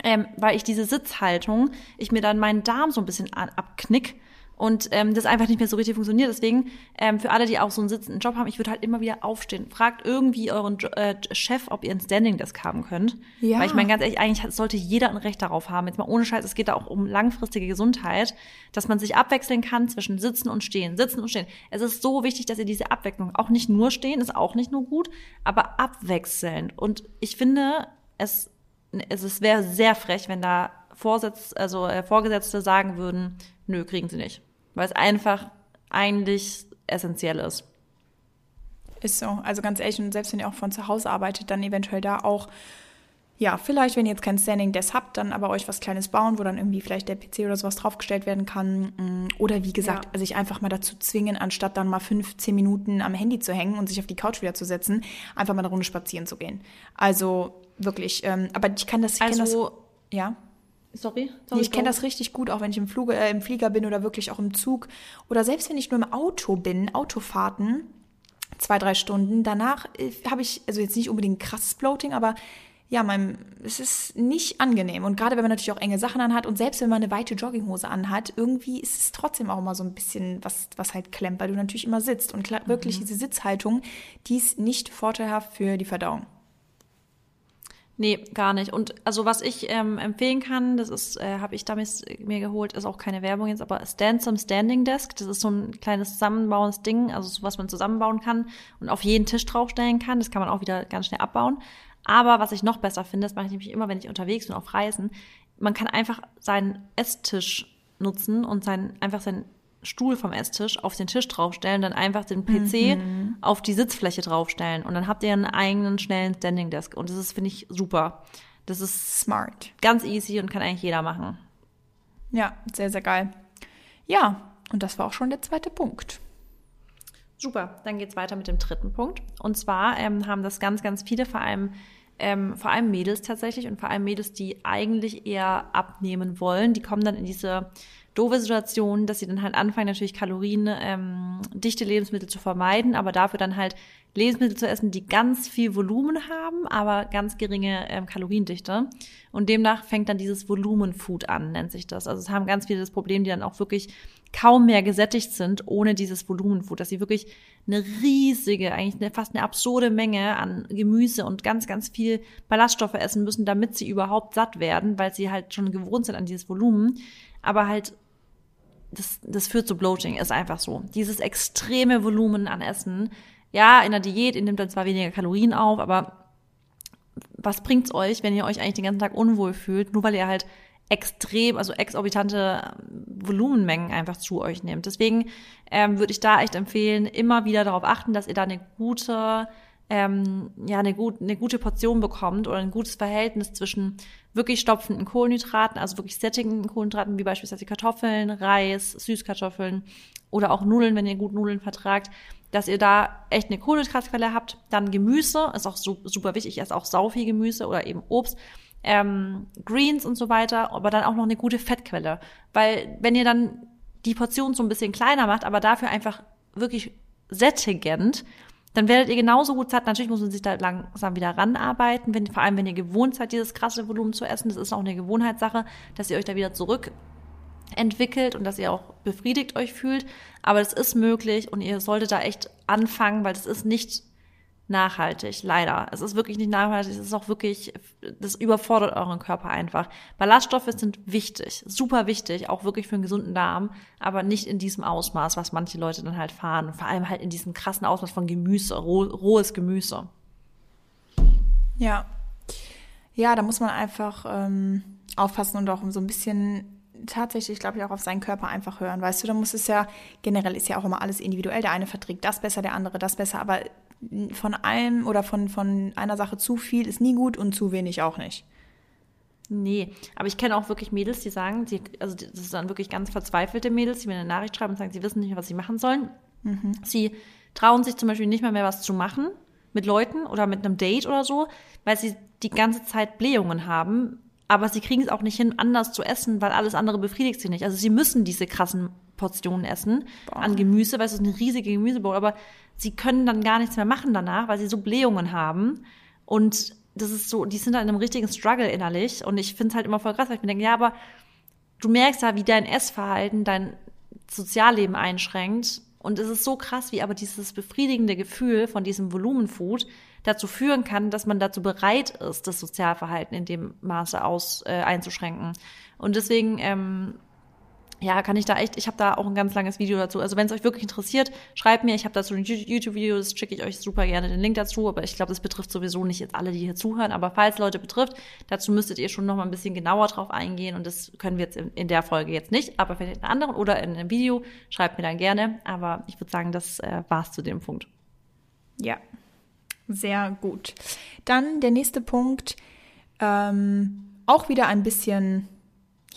Speaker 2: Ähm, weil ich diese Sitzhaltung, ich mir dann meinen Darm so ein bisschen abknick und ähm, das einfach nicht mehr so richtig funktioniert. Deswegen, ähm, für alle, die auch so einen sitzenden Job haben, ich würde halt immer wieder aufstehen. Fragt irgendwie euren äh, Chef, ob ihr ein Standing Desk haben könnt. Ja. Weil ich meine, ganz ehrlich, eigentlich sollte jeder ein Recht darauf haben. Jetzt mal ohne Scheiß, es geht da auch um langfristige Gesundheit, dass man sich abwechseln kann zwischen Sitzen und Stehen, Sitzen und Stehen. Es ist so wichtig, dass ihr diese Abwechslung, auch nicht nur stehen, ist auch nicht nur gut, aber abwechselnd. Und ich finde, es, es wäre sehr frech, wenn da Vorsitz, also äh, Vorgesetzte sagen würden, nö, kriegen sie nicht. Weil es einfach eigentlich essentiell ist.
Speaker 1: Ist so. Also ganz ehrlich, und selbst wenn ihr auch von zu Hause arbeitet, dann eventuell da auch, ja, vielleicht, wenn ihr jetzt kein Standing Desk habt, dann aber euch was Kleines bauen, wo dann irgendwie vielleicht der PC oder sowas draufgestellt werden kann. Mm, oder wie gesagt, ja. sich einfach mal dazu zwingen, anstatt dann mal 15 Minuten am Handy zu hängen und sich auf die Couch wieder zu setzen, einfach mal eine Runde spazieren zu gehen. Also wirklich, ähm, aber ich kann das, ich also, das, ja.
Speaker 2: Sorry, sorry
Speaker 1: ich kenne das richtig gut, auch wenn ich im, Flug, äh, im Flieger bin oder wirklich auch im Zug. Oder selbst wenn ich nur im Auto bin, Autofahrten, zwei, drei Stunden. Danach äh, habe ich, also jetzt nicht unbedingt krasses Bloating, aber ja, mein, es ist nicht angenehm. Und gerade wenn man natürlich auch enge Sachen anhat und selbst wenn man eine weite Jogginghose anhat, irgendwie ist es trotzdem auch mal so ein bisschen was, was halt klemmt, weil du natürlich immer sitzt. Und klar, mhm. wirklich diese Sitzhaltung, die ist nicht vorteilhaft für die Verdauung.
Speaker 2: Nee, gar nicht. Und also was ich ähm, empfehlen kann, das ist, äh, habe ich damals mir geholt, ist auch keine Werbung jetzt, aber Stand some Standing Desk. Das ist so ein kleines zusammenbauendes Ding, also so, was man zusammenbauen kann und auf jeden Tisch draufstellen kann. Das kann man auch wieder ganz schnell abbauen. Aber was ich noch besser finde, das mache ich nämlich immer, wenn ich unterwegs bin auf Reisen, man kann einfach seinen Esstisch nutzen und sein, einfach sein Stuhl vom Esstisch auf den Tisch draufstellen, dann einfach den PC mhm. auf die Sitzfläche draufstellen und dann habt ihr einen eigenen schnellen Standing Desk und das ist finde ich super. Das ist smart, ganz easy und kann eigentlich jeder machen.
Speaker 1: Ja, sehr sehr geil. Ja, und das war auch schon der zweite Punkt.
Speaker 2: Super, dann geht's weiter mit dem dritten Punkt. Und zwar ähm, haben das ganz, ganz viele, vor allem, ähm, vor allem Mädels tatsächlich und vor allem Mädels, die eigentlich eher abnehmen wollen, die kommen dann in diese doofe Situation, dass sie dann halt anfangen, natürlich kaloriendichte ähm, Lebensmittel zu vermeiden, aber dafür dann halt Lebensmittel zu essen, die ganz viel Volumen haben, aber ganz geringe ähm, Kaloriendichte. Und demnach fängt dann dieses Volumenfood an, nennt sich das. Also es haben ganz viele das Problem, die dann auch wirklich kaum mehr gesättigt sind ohne dieses Volumenfood, dass sie wirklich eine riesige, eigentlich eine, fast eine absurde Menge an Gemüse und ganz, ganz viel Ballaststoffe essen müssen, damit sie überhaupt satt werden, weil sie halt schon gewohnt sind an dieses Volumen. Aber halt das, das führt zu Bloating, ist einfach so. Dieses extreme Volumen an Essen. Ja, in der Diät, ihr nimmt dann zwar weniger Kalorien auf, aber was bringt's euch, wenn ihr euch eigentlich den ganzen Tag unwohl fühlt, nur weil ihr halt extrem, also exorbitante Volumenmengen einfach zu euch nehmt. Deswegen ähm, würde ich da echt empfehlen, immer wieder darauf achten, dass ihr da eine gute ähm, ja eine, gut, eine gute Portion bekommt oder ein gutes Verhältnis zwischen wirklich stopfenden Kohlenhydraten, also wirklich sättigenden Kohlenhydraten, wie beispielsweise Kartoffeln, Reis, Süßkartoffeln oder auch Nudeln, wenn ihr gut Nudeln vertragt, dass ihr da echt eine Kohlenhydratquelle habt. Dann Gemüse, ist auch super wichtig, ich esse auch sau viel Gemüse oder eben Obst. Ähm, Greens und so weiter, aber dann auch noch eine gute Fettquelle. Weil wenn ihr dann die Portion so ein bisschen kleiner macht, aber dafür einfach wirklich sättigend, dann werdet ihr genauso gut satt. Natürlich muss man sich da langsam wieder ranarbeiten, wenn, vor allem wenn ihr gewohnt seid, dieses krasse Volumen zu essen. Das ist auch eine Gewohnheitssache, dass ihr euch da wieder zurück entwickelt und dass ihr auch befriedigt euch fühlt. Aber das ist möglich und ihr solltet da echt anfangen, weil das ist nicht nachhaltig, leider. Es ist wirklich nicht nachhaltig, es ist auch wirklich, das überfordert euren Körper einfach. Ballaststoffe sind wichtig, super wichtig, auch wirklich für einen gesunden Darm, aber nicht in diesem Ausmaß, was manche Leute dann halt fahren. Vor allem halt in diesem krassen Ausmaß von Gemüse, roh, rohes Gemüse.
Speaker 1: Ja. Ja, da muss man einfach ähm, aufpassen und auch so ein bisschen tatsächlich, glaube ich, auch auf seinen Körper einfach hören. Weißt du, da muss es ja, generell ist ja auch immer alles individuell. Der eine verträgt das besser, der andere das besser, aber von allem oder von, von einer Sache zu viel ist nie gut und zu wenig auch nicht.
Speaker 2: Nee, aber ich kenne auch wirklich Mädels, die sagen, sie, also das sind dann wirklich ganz verzweifelte Mädels, die mir eine Nachricht schreiben und sagen, sie wissen nicht mehr, was sie machen sollen. Mhm. Sie trauen sich zum Beispiel nicht mal mehr was zu machen mit Leuten oder mit einem Date oder so, weil sie die ganze Zeit Blähungen haben, aber sie kriegen es auch nicht hin, anders zu essen, weil alles andere befriedigt sie nicht. Also sie müssen diese krassen Portionen essen Boah. an Gemüse, weil es ist eine riesige Gemüsebowl, aber sie können dann gar nichts mehr machen danach, weil sie so Blähungen haben und das ist so, die sind da in einem richtigen Struggle innerlich und ich finde es halt immer voll krass, weil ich mir denke, ja, aber du merkst ja, wie dein Essverhalten dein Sozialleben einschränkt und es ist so krass, wie aber dieses befriedigende Gefühl von diesem Volumenfood dazu führen kann, dass man dazu bereit ist, das Sozialverhalten in dem Maße aus äh, einzuschränken. Und deswegen ähm, ja, kann ich da echt, ich habe da auch ein ganz langes Video dazu. Also wenn es euch wirklich interessiert, schreibt mir, ich habe dazu ein YouTube-Video, das schicke ich euch super gerne den Link dazu, aber ich glaube, das betrifft sowieso nicht jetzt alle, die hier zuhören, aber falls Leute betrifft, dazu müsstet ihr schon noch mal ein bisschen genauer drauf eingehen. Und das können wir jetzt in, in der Folge jetzt nicht, aber vielleicht in einer anderen oder in einem Video, schreibt mir dann gerne, aber ich würde sagen, das äh, war's zu dem Punkt.
Speaker 1: Ja, sehr gut. Dann der nächste Punkt, ähm, auch wieder ein bisschen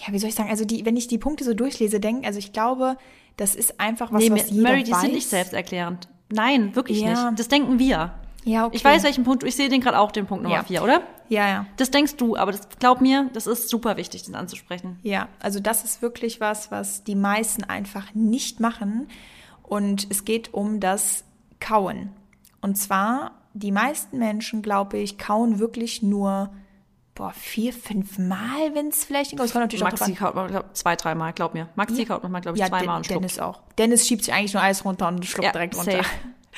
Speaker 1: ja, wie soll ich sagen, also die, wenn ich die Punkte so durchlese, denke, also ich glaube, das ist einfach was, nee, was jeder Mary, die weiß. sind
Speaker 2: nicht selbsterklärend. Nein, wirklich ja. nicht. Das denken wir. Ja, okay. Ich weiß, welchen Punkt, ich sehe den gerade auch, den Punkt Nummer ja. vier, oder?
Speaker 1: Ja, ja.
Speaker 2: Das denkst du, aber das glaub mir, das ist super wichtig, das anzusprechen.
Speaker 1: Ja, also das ist wirklich was, was die meisten einfach nicht machen. Und es geht um das Kauen. Und zwar, die meisten Menschen, glaube ich, kauen wirklich nur boah, vier, fünf Mal, wenn es vielleicht Es
Speaker 2: kommt natürlich Maxi auch kaut man, glaub, zwei, dreimal, glaub mir. Maxi ja. kaut man, glaube ich, ja, zweimal und
Speaker 1: schluckt. Dennis auch. Dennis schiebt sich eigentlich nur alles runter und schluckt ja, direkt runter. Safe.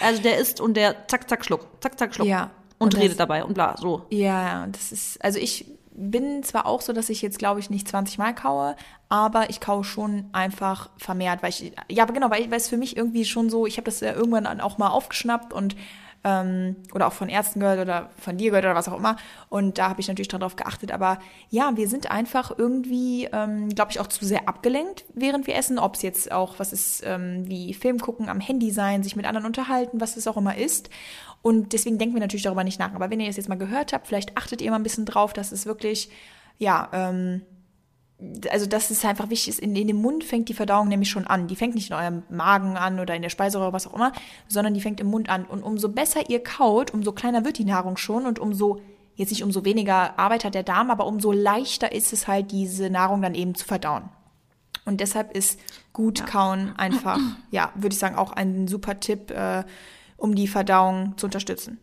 Speaker 2: Also der isst und der zack, zack, schluckt, zack, zack, schluckt. Ja. Und, und redet das, dabei und bla, so.
Speaker 1: Ja, das ist, also ich bin zwar auch so, dass ich jetzt, glaube ich, nicht 20 Mal kaue, aber ich kaue schon einfach vermehrt, weil ich, ja, aber genau, weil, weil es für mich irgendwie schon so, ich habe das ja irgendwann auch mal aufgeschnappt und ähm, oder auch von Ärzten gehört oder von dir gehört oder was auch immer. Und da habe ich natürlich darauf geachtet. Aber ja, wir sind einfach irgendwie, ähm, glaube ich, auch zu sehr abgelenkt, während wir essen. Ob es jetzt auch was ist, ähm, wie Film gucken, am Handy sein, sich mit anderen unterhalten, was es auch immer ist. Und deswegen denken wir natürlich darüber nicht nach. Aber wenn ihr es jetzt mal gehört habt, vielleicht achtet ihr mal ein bisschen drauf, dass es wirklich, ja, ähm, also das ist einfach wichtig, in, in dem Mund fängt die Verdauung nämlich schon an. Die fängt nicht in eurem Magen an oder in der Speiseröhre, was auch immer, sondern die fängt im Mund an. Und umso besser ihr kaut, umso kleiner wird die Nahrung schon und umso, jetzt nicht umso weniger Arbeit hat der Darm, aber umso leichter ist es halt, diese Nahrung dann eben zu verdauen. Und deshalb ist gut ja. kauen einfach, ja, würde ich sagen, auch ein super Tipp, äh, um die Verdauung zu unterstützen.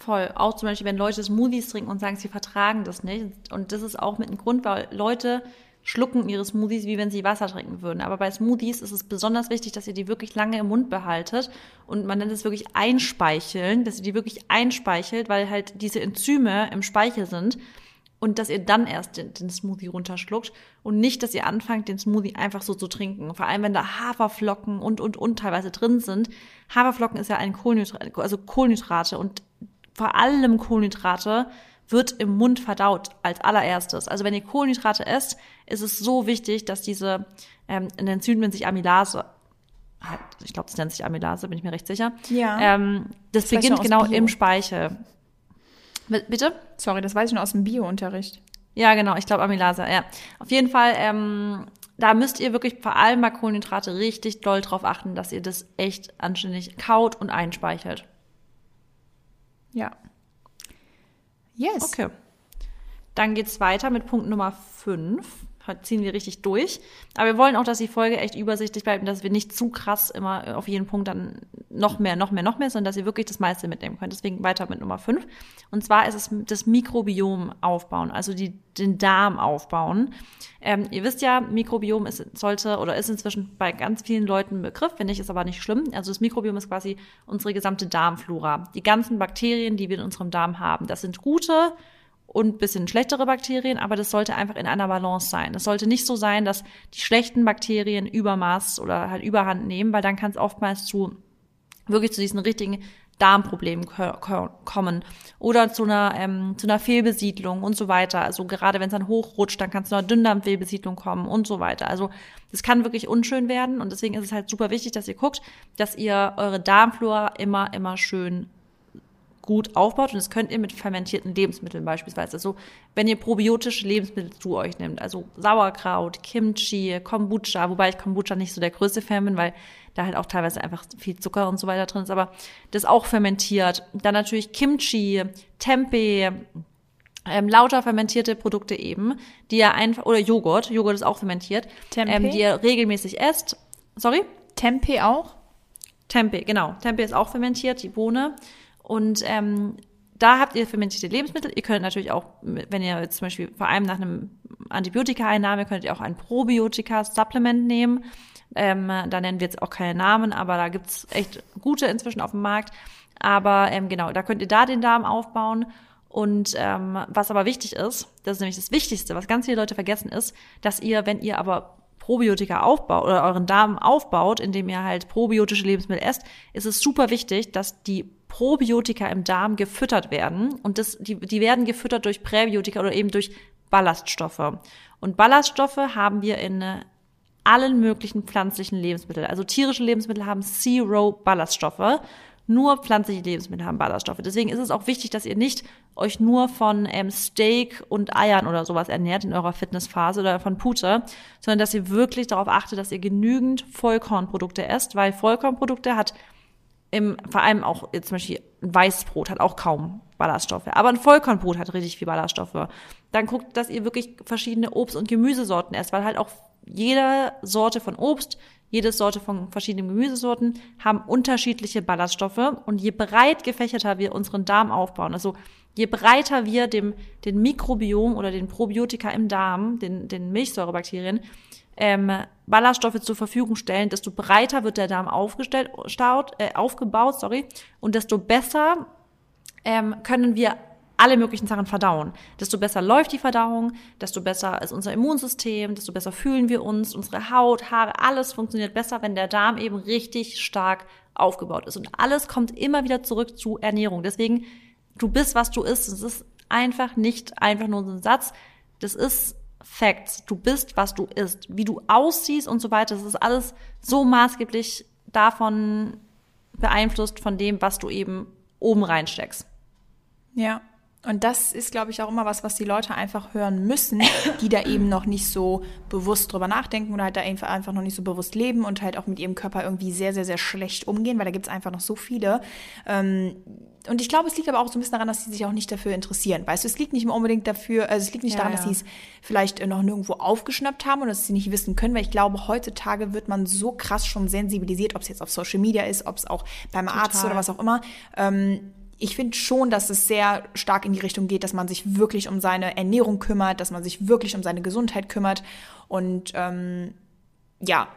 Speaker 2: Voll. Auch zum Beispiel, wenn Leute Smoothies trinken und sagen, sie vertragen das nicht. Und das ist auch mit einem Grund, weil Leute schlucken ihre Smoothies, wie wenn sie Wasser trinken würden. Aber bei Smoothies ist es besonders wichtig, dass ihr die wirklich lange im Mund behaltet. Und man nennt es wirklich einspeicheln, dass ihr die wirklich einspeichelt, weil halt diese Enzyme im Speichel sind. Und dass ihr dann erst den, den, Smoothie runterschluckt und nicht, dass ihr anfangt, den Smoothie einfach so zu trinken. Vor allem, wenn da Haferflocken und, und, und teilweise drin sind. Haferflocken ist ja ein Kohlenhydrat, also Kohlenhydrate und vor allem Kohlenhydrate wird im Mund verdaut als allererstes. Also wenn ihr Kohlenhydrate esst, ist es so wichtig, dass diese ähm, ein Enzym nennt sich Amylase. Ich glaube, das nennt sich Amylase, bin ich mir recht sicher. Ja. Ähm, das, das beginnt genau Bio. im Speichel. Bitte?
Speaker 1: Sorry, das weiß ich nur aus dem Bio-Unterricht.
Speaker 2: Ja, genau, ich glaube Amylase, ja. Auf jeden Fall, ähm, da müsst ihr wirklich vor allem bei Kohlenhydrate richtig doll drauf achten, dass ihr das echt anständig kaut und einspeichert.
Speaker 1: Ja.
Speaker 2: Yes. Okay. Dann geht's weiter mit Punkt Nummer 5 ziehen wir richtig durch. Aber wir wollen auch, dass die Folge echt übersichtlich bleibt und dass wir nicht zu krass immer auf jeden Punkt dann noch mehr, noch mehr, noch mehr, sondern dass ihr wirklich das meiste mitnehmen könnt. Deswegen weiter mit Nummer 5. Und zwar ist es das Mikrobiom aufbauen, also die, den Darm aufbauen. Ähm, ihr wisst ja, Mikrobiom ist, sollte oder ist inzwischen bei ganz vielen Leuten ein Begriff, finde ich, ist aber nicht schlimm. Also das Mikrobiom ist quasi unsere gesamte Darmflora. Die ganzen Bakterien, die wir in unserem Darm haben. Das sind gute, und bisschen schlechtere Bakterien, aber das sollte einfach in einer Balance sein. Es sollte nicht so sein, dass die schlechten Bakterien Übermaß oder halt Überhand nehmen, weil dann kann es oftmals zu wirklich zu diesen richtigen Darmproblemen kommen oder zu einer, ähm, zu einer Fehlbesiedlung und so weiter. Also gerade wenn es dann hochrutscht, dann kann es zu einer Dünndarmfehlbesiedlung kommen und so weiter. Also das kann wirklich unschön werden und deswegen ist es halt super wichtig, dass ihr guckt, dass ihr eure Darmflora immer, immer schön gut aufbaut. Und das könnt ihr mit fermentierten Lebensmitteln beispielsweise. Also wenn ihr probiotische Lebensmittel zu euch nehmt, also Sauerkraut, Kimchi, Kombucha, wobei ich Kombucha nicht so der größte Fan bin, weil da halt auch teilweise einfach viel Zucker und so weiter drin ist, aber das auch fermentiert. Dann natürlich Kimchi, Tempeh, ähm, lauter fermentierte Produkte eben, die ihr einfach, oder Joghurt, Joghurt ist auch fermentiert,
Speaker 1: Tempeh?
Speaker 2: ähm, die ihr regelmäßig esst. Sorry?
Speaker 1: Tempeh auch?
Speaker 2: Tempeh, genau. Tempeh ist auch fermentiert, die Bohne. Und ähm, da habt ihr fermentierte Lebensmittel. Ihr könnt natürlich auch, wenn ihr jetzt zum Beispiel vor allem nach einem Antibiotika-Einnahme, könnt ihr auch ein Probiotika-Supplement nehmen. Ähm, da nennen wir jetzt auch keine Namen, aber da gibt's echt gute inzwischen auf dem Markt. Aber ähm, genau, da könnt ihr da den Darm aufbauen. Und ähm, was aber wichtig ist, das ist nämlich das Wichtigste, was ganz viele Leute vergessen, ist, dass ihr, wenn ihr aber Probiotika aufbaut oder euren Darm aufbaut, indem ihr halt probiotische Lebensmittel esst, ist es super wichtig, dass die Probiotika im Darm gefüttert werden. Und das, die, die werden gefüttert durch Präbiotika oder eben durch Ballaststoffe. Und Ballaststoffe haben wir in äh, allen möglichen pflanzlichen Lebensmitteln. Also tierische Lebensmittel haben Zero Ballaststoffe. Nur pflanzliche Lebensmittel haben Ballaststoffe. Deswegen ist es auch wichtig, dass ihr nicht euch nur von ähm, Steak und Eiern oder sowas ernährt in eurer Fitnessphase oder von Pute, sondern dass ihr wirklich darauf achtet, dass ihr genügend Vollkornprodukte esst, weil Vollkornprodukte hat im, vor allem auch jetzt zum Beispiel ein Weißbrot hat auch kaum Ballaststoffe, aber ein Vollkornbrot hat richtig viel Ballaststoffe. Dann guckt, dass ihr wirklich verschiedene Obst- und Gemüsesorten esst, weil halt auch jede Sorte von Obst, jede Sorte von verschiedenen Gemüsesorten haben unterschiedliche Ballaststoffe. Und je breit gefächerter wir unseren Darm aufbauen, also je breiter wir dem, den Mikrobiom oder den Probiotika im Darm, den, den Milchsäurebakterien, ähm, Ballaststoffe zur Verfügung stellen, desto breiter wird der Darm aufgestellt, staut, äh, aufgebaut, sorry, und desto besser ähm, können wir alle möglichen Sachen verdauen. Desto besser läuft die Verdauung, desto besser ist unser Immunsystem, desto besser fühlen wir uns, unsere Haut, Haare, alles funktioniert besser, wenn der Darm eben richtig stark aufgebaut ist. Und alles kommt immer wieder zurück zu Ernährung. Deswegen, du bist, was du isst. Es ist einfach nicht einfach nur ein Satz. Das ist Facts. Du bist, was du isst. Wie du aussiehst und so weiter. Das ist alles so maßgeblich davon beeinflusst von dem, was du eben oben reinsteckst.
Speaker 1: Ja. Und das ist, glaube ich, auch immer was, was die Leute einfach hören müssen, die da eben noch nicht so bewusst drüber nachdenken oder halt da einfach noch nicht so bewusst leben und halt auch mit ihrem Körper irgendwie sehr, sehr, sehr schlecht umgehen, weil da gibt es einfach noch so viele. Ähm, und ich glaube, es liegt aber auch so ein bisschen daran, dass sie sich auch nicht dafür interessieren. Weißt du, es liegt nicht mehr unbedingt dafür, also es liegt nicht
Speaker 2: Ja,
Speaker 1: daran,
Speaker 2: ja.
Speaker 1: dass sie es vielleicht noch nirgendwo aufgeschnappt haben oder dass sie nicht wissen können, weil ich glaube, heutzutage wird man so krass schon sensibilisiert, ob es jetzt auf Social Media ist, ob es auch beim Arzt oder was auch immer. Ähm, ich finde schon, dass es sehr stark in die Richtung geht, dass man sich wirklich um seine Ernährung kümmert, dass man sich wirklich um seine Gesundheit kümmert. Und ähm, ja,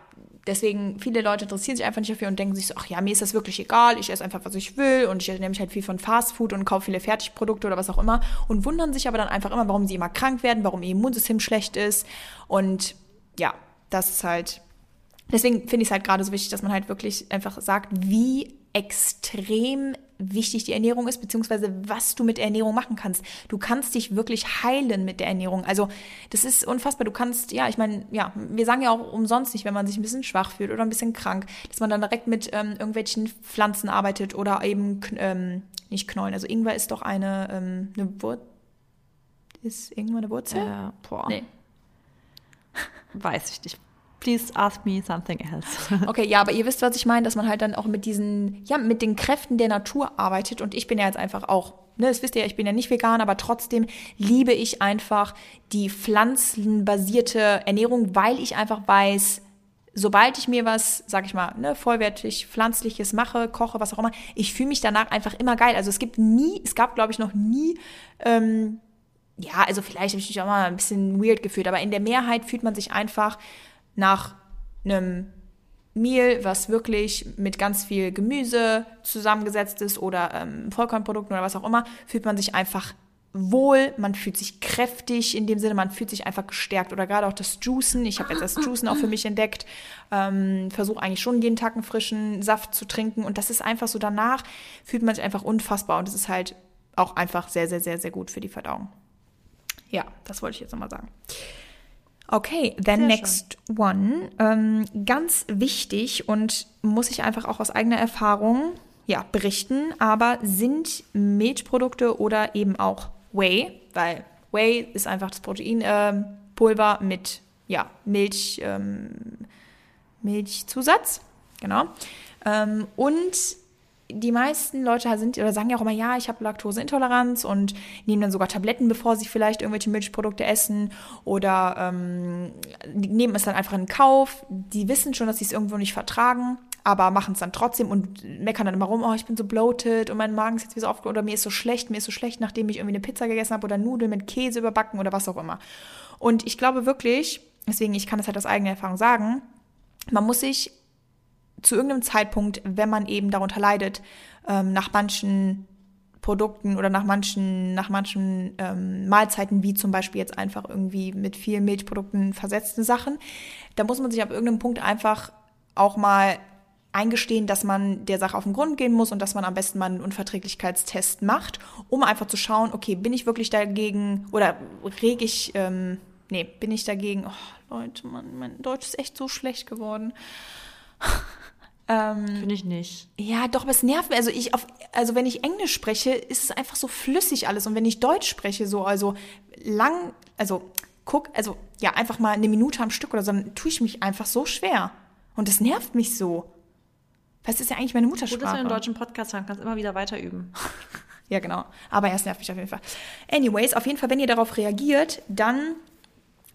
Speaker 1: deswegen, viele Leute interessieren sich einfach nicht dafür und denken sich so, ach ja, mir ist das wirklich egal, ich esse einfach, was ich will und ich ernähre mich halt viel von Fastfood und kaufe viele Fertigprodukte oder was auch immer und wundern sich aber dann einfach immer, warum sie immer krank werden, warum ihr Immunsystem schlecht ist. Und ja, das ist halt deswegen finde ich es halt gerade so wichtig, dass man halt wirklich einfach sagt, wie extrem wichtig die Ernährung ist, beziehungsweise was du mit der Ernährung machen kannst. Du kannst dich wirklich heilen mit der Ernährung. Also das ist unfassbar. Du kannst, ja, ich meine, ja, wir sagen ja auch umsonst nicht, wenn man sich ein bisschen schwach fühlt oder ein bisschen krank, dass man dann direkt mit ähm, irgendwelchen Pflanzen arbeitet oder eben ähm, nicht Knollen. Also Ingwer ist doch eine, ähm, eine Wurzel. Ist Ingwer eine Wurzel?
Speaker 2: Äh, boah,
Speaker 1: Nee.
Speaker 2: weiß ich nicht. Please ask me something else.
Speaker 1: Okay, ja, aber ihr wisst, was ich meine, dass man halt dann auch mit diesen, ja, mit den Kräften der Natur arbeitet. Und ich bin ja jetzt einfach auch, ne, das wisst ihr ja, ich bin ja nicht vegan, aber trotzdem liebe ich einfach die pflanzenbasierte Ernährung, weil ich einfach weiß, sobald ich mir was, sag ich mal, ne, vollwertig pflanzliches mache, koche, was auch immer, ich fühle mich danach einfach immer geil. Also es gibt nie, es gab, glaube ich, noch nie, ähm, ja, also vielleicht habe ich mich auch mal ein bisschen weird gefühlt, aber in der Mehrheit fühlt man sich einfach nach einem Meal, was wirklich mit ganz viel Gemüse zusammengesetzt ist oder ähm, Vollkornprodukten oder was auch immer, fühlt man sich einfach wohl, man fühlt sich kräftig, in dem Sinne, man fühlt sich einfach gestärkt. Oder gerade auch das Juicen. Ich habe jetzt das Juicen auch für mich entdeckt. Ähm, Versuche eigentlich schon jeden Tag einen frischen Saft zu trinken. Und das ist einfach so, danach fühlt man sich einfach unfassbar. Und das ist halt auch einfach sehr, sehr, sehr, sehr gut für die Verdauung. Ja, das wollte ich jetzt nochmal sagen. Okay, then Sehr next schön. one. Ähm, ganz wichtig und muss ich einfach auch aus eigener Erfahrung ja, berichten, aber sind Milchprodukte oder eben auch Whey, weil Whey ist einfach das Proteinpulver äh, mit ja, Milch, ähm, Milchzusatz. Genau. Ähm, und die meisten Leute sind oder sagen ja auch immer, ja, ich habe Laktoseintoleranz und nehmen dann sogar Tabletten, bevor sie vielleicht irgendwelche Milchprodukte essen oder ähm, nehmen es dann einfach in Kauf. Die wissen schon, dass sie es irgendwo nicht vertragen aber machen es dann trotzdem und meckern dann immer rum, oh, ich bin so bloated und mein Magen ist jetzt wieder so auf oder mir ist so schlecht, mir ist so schlecht, nachdem ich irgendwie eine Pizza gegessen habe oder Nudeln mit Käse überbacken oder was auch immer. Und ich glaube wirklich, deswegen, ich kann das halt aus eigener Erfahrung sagen, man muss sich zu irgendeinem Zeitpunkt, wenn man eben darunter leidet, ähm, nach manchen Produkten oder nach manchen, nach manchen ähm, Mahlzeiten, wie zum Beispiel jetzt einfach irgendwie mit vielen Milchprodukten versetzten Sachen, da muss man sich ab irgendeinem Punkt einfach auch mal eingestehen, dass man der Sache auf den Grund gehen muss und dass man am besten mal einen Unverträglichkeitstest macht, um einfach zu schauen, okay, bin ich wirklich dagegen oder reg ich, ähm, nee, bin ich dagegen, oh, Leute, Mann, mein Deutsch ist echt so schlecht geworden.
Speaker 2: Ähm, Finde ich nicht.
Speaker 1: Ja, doch, aber es nervt mich. Also ich auf, also wenn ich Englisch spreche, ist es einfach so flüssig alles. Und wenn ich Deutsch spreche, so, also lang, also guck, also ja, einfach mal eine Minute am Stück oder so, dann tue ich mich einfach so schwer. Und das nervt mich so. Das ist ja eigentlich meine Muttersprache. Gut, dass
Speaker 2: du einen deutschen Podcast haben kannst, immer wieder weiter üben.
Speaker 1: ja, genau. Aber er nervt mich auf jeden Fall. Anyways, auf jeden Fall, wenn ihr darauf reagiert, dann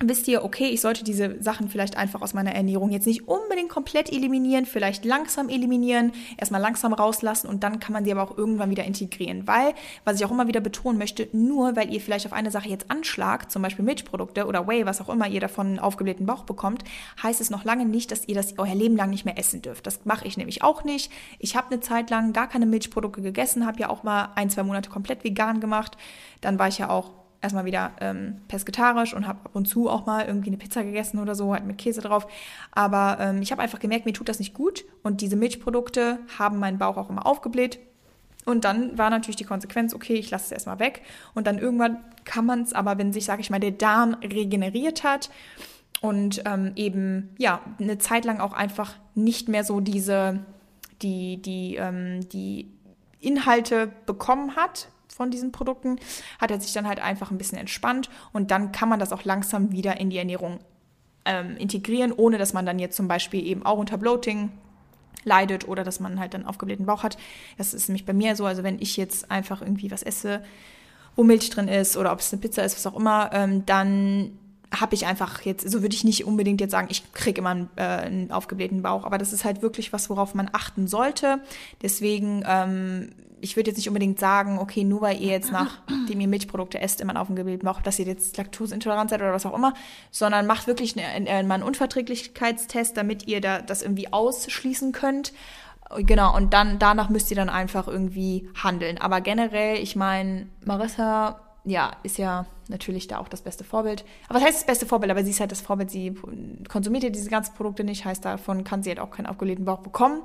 Speaker 1: wisst ihr, okay, ich sollte diese Sachen vielleicht einfach aus meiner Ernährung jetzt nicht unbedingt komplett eliminieren, vielleicht langsam eliminieren, erstmal langsam rauslassen und dann kann man sie aber auch irgendwann wieder integrieren. Weil, was ich auch immer wieder betonen möchte, nur weil ihr vielleicht auf eine Sache jetzt anschlagt, zum Beispiel Milchprodukte oder Whey, was auch immer ihr davon aufgeblähten Bauch bekommt, heißt es noch lange nicht, dass ihr das euer Leben lang nicht mehr essen dürft. Das mache ich nämlich auch nicht. Ich habe eine Zeit lang gar keine Milchprodukte gegessen, habe ja auch mal ein, zwei Monate komplett vegan gemacht. Dann war ich ja auch erstmal wieder ähm, pesketarisch und habe ab und zu auch mal irgendwie eine Pizza gegessen oder so, halt mit Käse drauf. Aber ähm, ich habe einfach gemerkt, mir tut das nicht gut und diese Milchprodukte haben meinen Bauch auch immer aufgebläht. Und dann war natürlich die Konsequenz, okay, ich lasse es erstmal weg. Und dann irgendwann kann man es aber, wenn sich, sage ich mal, der Darm regeneriert hat und ähm, eben, ja, eine Zeit lang auch einfach nicht mehr so diese, die, die, ähm, die Inhalte bekommen hat, von diesen Produkten, hat er sich dann halt einfach ein bisschen entspannt und dann kann man das auch langsam wieder in die Ernährung ähm, integrieren, ohne dass man dann jetzt zum Beispiel eben auch unter Bloating leidet oder dass man halt dann aufgeblähten Bauch hat. Das ist nämlich bei mir so, also wenn ich jetzt einfach irgendwie was esse, wo Milch drin ist oder ob es eine Pizza ist, was auch immer, ähm, dann habe ich einfach jetzt, so würde ich nicht unbedingt jetzt sagen, ich kriege immer einen, äh, einen, aufgeblähten Bauch, aber das ist halt wirklich was, worauf man achten sollte. Deswegen ähm, ich würde jetzt nicht unbedingt sagen, okay, nur weil ihr jetzt nachdem ihr Milchprodukte esst, immer auf dem Gebiet macht, dass ihr jetzt laktoseintolerant seid oder was auch immer, sondern macht wirklich eine, eine, einen Unverträglichkeitstest, damit ihr da das irgendwie ausschließen könnt. Genau, und dann danach müsst ihr dann einfach irgendwie handeln. Aber generell, ich meine, Marissa ja, ist ja natürlich da auch das beste Vorbild. Aber was heißt das beste Vorbild? Aber sie ist halt das Vorbild, sie konsumiert ja diese ganzen Produkte nicht, heißt davon kann sie halt auch keinen aufgelähten Bauch bekommen.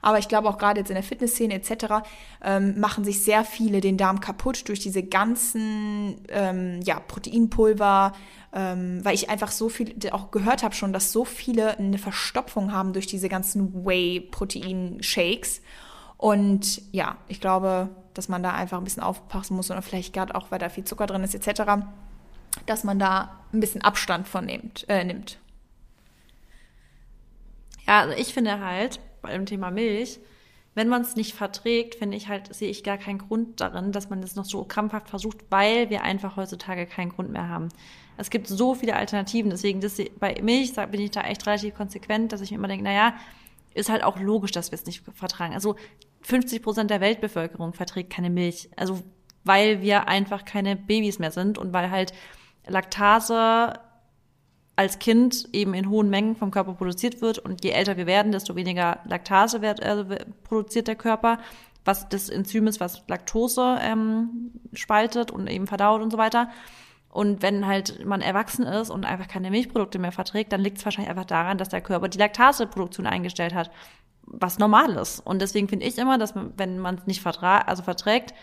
Speaker 1: Aber ich glaube auch gerade jetzt in der Fitnessszene etc. Ähm, machen sich sehr viele den Darm kaputt durch diese ganzen ähm, ja, Proteinpulver, ähm, weil ich einfach so viel auch gehört habe schon, dass so viele eine Verstopfung haben durch diese ganzen Whey-Protein-Shakes. Und ja, ich glaube, dass man da einfach ein bisschen aufpassen muss oder vielleicht gerade auch, weil da viel Zucker drin ist etc., dass man da ein bisschen Abstand von nimmt. Äh, nimmt.
Speaker 2: Ja, also ich finde halt bei dem Thema Milch, wenn man es nicht verträgt, finde ich halt, sehe ich gar keinen Grund darin, dass man das noch so krampfhaft versucht, weil wir einfach heutzutage keinen Grund mehr haben. Es gibt so viele Alternativen, deswegen das, bei Milch bin ich da echt relativ konsequent, dass ich mir immer denke, naja, ist halt auch logisch, dass wir es nicht vertragen. Also 50 Prozent der Weltbevölkerung verträgt keine Milch. Also weil wir einfach keine Babys mehr sind und weil halt Laktase als Kind eben in hohen Mengen vom Körper produziert wird und je älter wir werden, desto weniger Laktase wird, äh, produziert der Körper was das Enzym ist, was Laktose ähm, spaltet und eben verdaut und so weiter. Und wenn halt man erwachsen ist und einfach keine Milchprodukte mehr verträgt, dann liegt es wahrscheinlich einfach daran, dass der Körper die Laktaseproduktion eingestellt hat, was normal ist. Und deswegen finde ich immer, dass man, wenn man es nicht vertra also verträgt,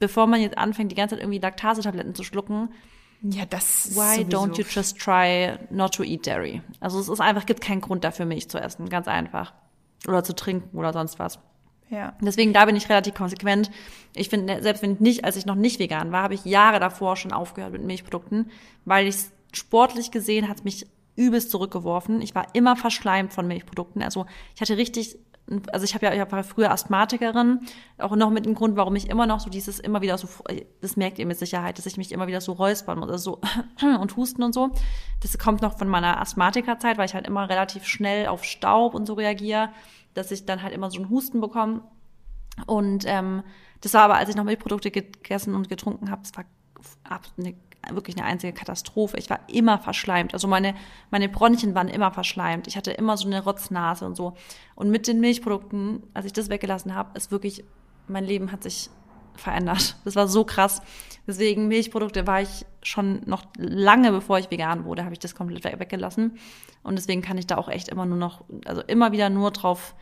Speaker 2: bevor man jetzt anfängt, die ganze Zeit irgendwie Laktasetabletten zu schlucken,
Speaker 1: ja, das
Speaker 2: Why don't you just try not to eat dairy? Also es ist einfach, gibt keinen Grund dafür, Milch zu essen, ganz einfach. Oder zu trinken oder sonst was.
Speaker 1: Ja.
Speaker 2: Deswegen, da bin ich relativ konsequent. Ich finde, selbst wenn ich nicht, als ich noch nicht vegan war, habe ich Jahre davor schon aufgehört mit Milchprodukten, weil ich sportlich gesehen hat mich übelst zurückgeworfen. Ich war immer verschleimt von Milchprodukten. Also ich hatte richtig, also ich habe ja, ich war früher Asthmatikerin, auch noch mit dem Grund, warum ich immer noch so dieses immer wieder so, das merkt ihr mit Sicherheit, dass ich mich immer wieder so räuspern muss, also so und husten und so. Das kommt noch von meiner Asthmatikerzeit, weil ich halt immer relativ schnell auf Staub und so reagiere dass ich dann halt immer so einen Husten bekomme. Und ähm, das war aber, als ich noch Milchprodukte gegessen und getrunken habe, es war eine, wirklich eine einzige Katastrophe. Ich war immer verschleimt. Also meine, meine Bronchien waren immer verschleimt. Ich hatte immer so eine Rotznase und so. Und mit den Milchprodukten, als ich das weggelassen habe, ist wirklich, mein Leben hat sich verändert. Das war so krass. Deswegen Milchprodukte war ich schon noch lange bevor ich vegan wurde, habe ich das komplett weggelassen. Und deswegen kann ich da auch echt immer nur noch, also immer wieder nur drauf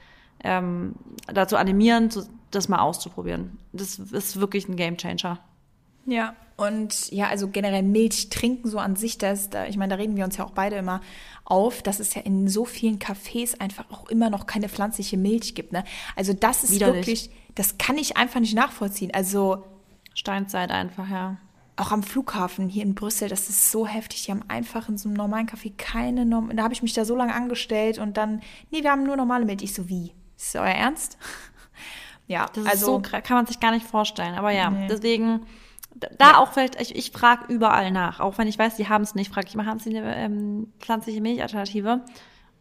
Speaker 2: ähm, dazu animieren, das mal auszuprobieren. Das ist wirklich ein Gamechanger.
Speaker 1: Ja, und ja, also generell Milch trinken so an sich, das, da, ich meine, da reden wir uns ja auch beide immer auf, dass es ja in so vielen Cafés einfach auch immer noch keine pflanzliche Milch gibt. Ne? Also das ist Widerlich. wirklich, das kann ich einfach nicht nachvollziehen. Also
Speaker 2: Steinzeit einfach, ja
Speaker 1: auch am Flughafen hier in Brüssel, das ist so heftig. Die haben einfach in so einem normalen Café keine Norm Da habe ich mich da so lange angestellt und dann, nee, wir haben nur normale Milch. Ich so, wie? Ist das euer Ernst?
Speaker 2: ja, das also. so kann man sich gar nicht vorstellen. Aber ja, nee. deswegen, da ja. auch vielleicht, ich, ich frage überall nach. Auch wenn ich weiß, die haben es nicht, frage ich mal, haben sie eine ähm, pflanzliche Milchalternative?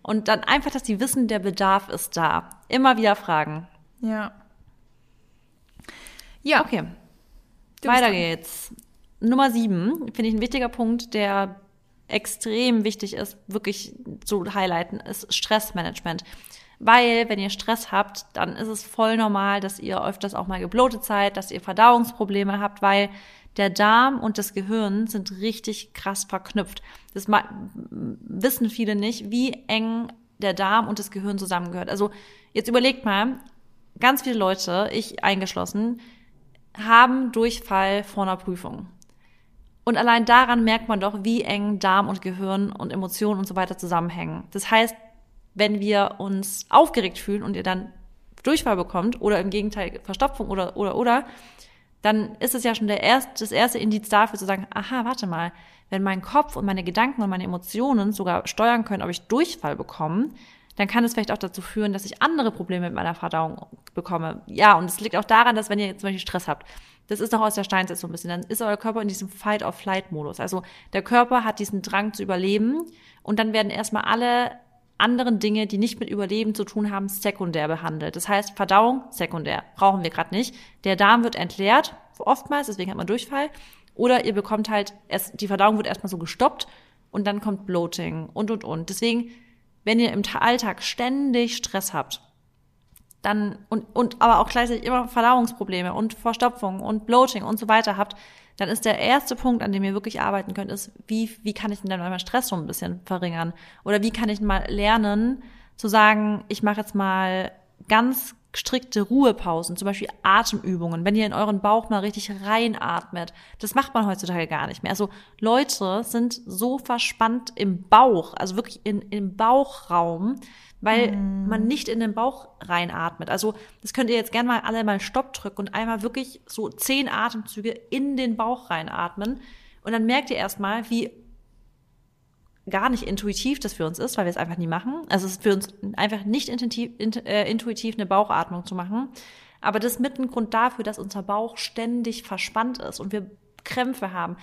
Speaker 2: Und dann einfach, dass die wissen, der Bedarf ist da. Immer wieder fragen.
Speaker 1: Ja.
Speaker 2: Ja. Okay. Du Weiter geht's. Nummer sieben finde ich ein wichtiger Punkt, der extrem wichtig ist, wirklich zu highlighten, ist Stressmanagement. Weil, wenn ihr Stress habt, dann ist es voll normal, dass ihr öfters auch mal geblotet seid, dass ihr Verdauungsprobleme habt, weil der Darm und das Gehirn sind richtig krass verknüpft. Das wissen viele nicht, wie eng der Darm und das Gehirn zusammengehört. Also jetzt überlegt mal, ganz viele Leute, ich eingeschlossen, haben Durchfall vor einer Prüfung. Und allein daran merkt man doch, wie eng Darm und Gehirn und Emotionen und so weiter zusammenhängen. Das heißt, wenn wir uns aufgeregt fühlen und ihr dann Durchfall bekommt oder im Gegenteil Verstopfung oder, oder, oder, dann ist es ja schon der erst, das erste Indiz dafür zu sagen, aha, warte mal, wenn mein Kopf und meine Gedanken und meine Emotionen sogar steuern können, ob ich Durchfall bekomme, dann kann es vielleicht auch dazu führen, dass ich andere Probleme mit meiner Verdauung bekomme. Ja, und es liegt auch daran, dass wenn ihr jetzt zum Beispiel Stress habt, das ist noch aus der Steinzeit so ein bisschen, dann ist euer Körper in diesem Fight-or-Flight-Modus. Also der Körper hat diesen Drang zu überleben und dann werden erstmal alle anderen Dinge, die nicht mit Überleben zu tun haben, sekundär behandelt. Das heißt, Verdauung sekundär, brauchen wir gerade nicht. Der Darm wird entleert, oftmals, deswegen hat man Durchfall. Oder ihr bekommt halt, erst, die Verdauung wird erstmal so gestoppt und dann kommt Bloating und, und, und. Deswegen, wenn ihr im Alltag ständig Stress habt, dann und, und aber auch gleichzeitig immer Verdauungsprobleme und Verstopfung und Bloating und so weiter habt, dann ist der erste Punkt, an dem ihr wirklich arbeiten könnt, ist, wie, wie kann ich denn dann meinen Stress so ein bisschen verringern? Oder wie kann ich mal lernen, zu sagen, ich mache jetzt mal ganz strikte Ruhepausen, zum Beispiel Atemübungen, wenn ihr in euren Bauch mal richtig reinatmet. Das macht man heutzutage gar nicht mehr. Also Leute sind so verspannt im Bauch, also wirklich in, im Bauchraum, weil mm. man nicht in den Bauch reinatmet. Also das könnt ihr jetzt gerne mal alle mal Stopp drücken und einmal wirklich so zehn Atemzüge in den Bauch reinatmen. Und dann merkt ihr erstmal, wie gar nicht intuitiv das für uns ist, weil wir es einfach nie machen. Also es ist für uns einfach nicht intuitiv, äh, intuitiv eine Bauchatmung zu machen. Aber das ist mit ein Grund dafür, dass unser Bauch ständig verspannt ist und wir Krämpfe haben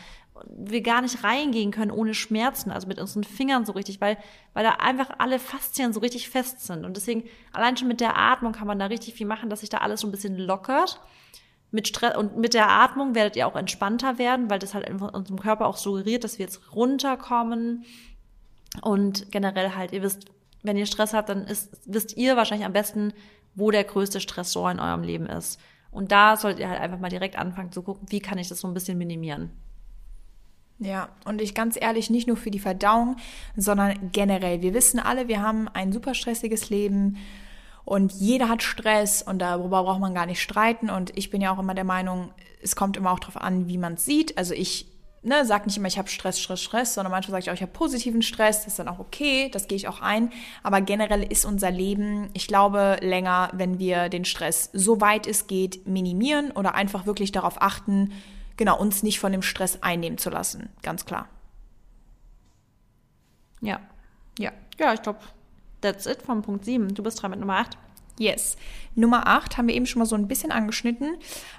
Speaker 2: wir gar nicht reingehen können ohne Schmerzen, also mit unseren Fingern so richtig, weil, weil da einfach alle Faszien so richtig fest sind. Und deswegen, allein schon mit der Atmung kann man da richtig viel machen, dass sich da alles so ein bisschen lockert. Mit Stress, und mit der Atmung werdet ihr auch entspannter werden, weil das halt in unserem Körper auch suggeriert, dass wir jetzt runterkommen. Und generell halt, ihr wisst, wenn ihr Stress habt, dann ist, wisst ihr wahrscheinlich am besten, wo der größte Stressor in eurem Leben ist. Und da solltet ihr halt einfach mal direkt anfangen zu gucken, wie kann ich das so ein bisschen minimieren.
Speaker 1: Ja, und ich ganz ehrlich, nicht nur für die Verdauung, sondern generell. Wir wissen alle, wir haben ein super stressiges Leben und jeder hat Stress und darüber braucht man gar nicht streiten. Und ich bin ja auch immer der Meinung, es kommt immer auch darauf an, wie man es sieht. Also ich ne, sag nicht immer, ich habe Stress, Stress, Stress, sondern manchmal sage ich auch, ich habe positiven Stress, das ist dann auch okay, das gehe ich auch ein. Aber generell ist unser Leben, ich glaube, länger, wenn wir den Stress so weit es geht minimieren oder einfach wirklich darauf achten, genau, uns nicht von dem Stress einnehmen zu lassen. Ganz klar.
Speaker 2: Ja. Ja. Ja, ich glaube, that's it vom Punkt 7. Du bist dran mit Nummer 8.
Speaker 1: Yes. Nummer 8 haben wir eben schon mal so ein bisschen angeschnitten,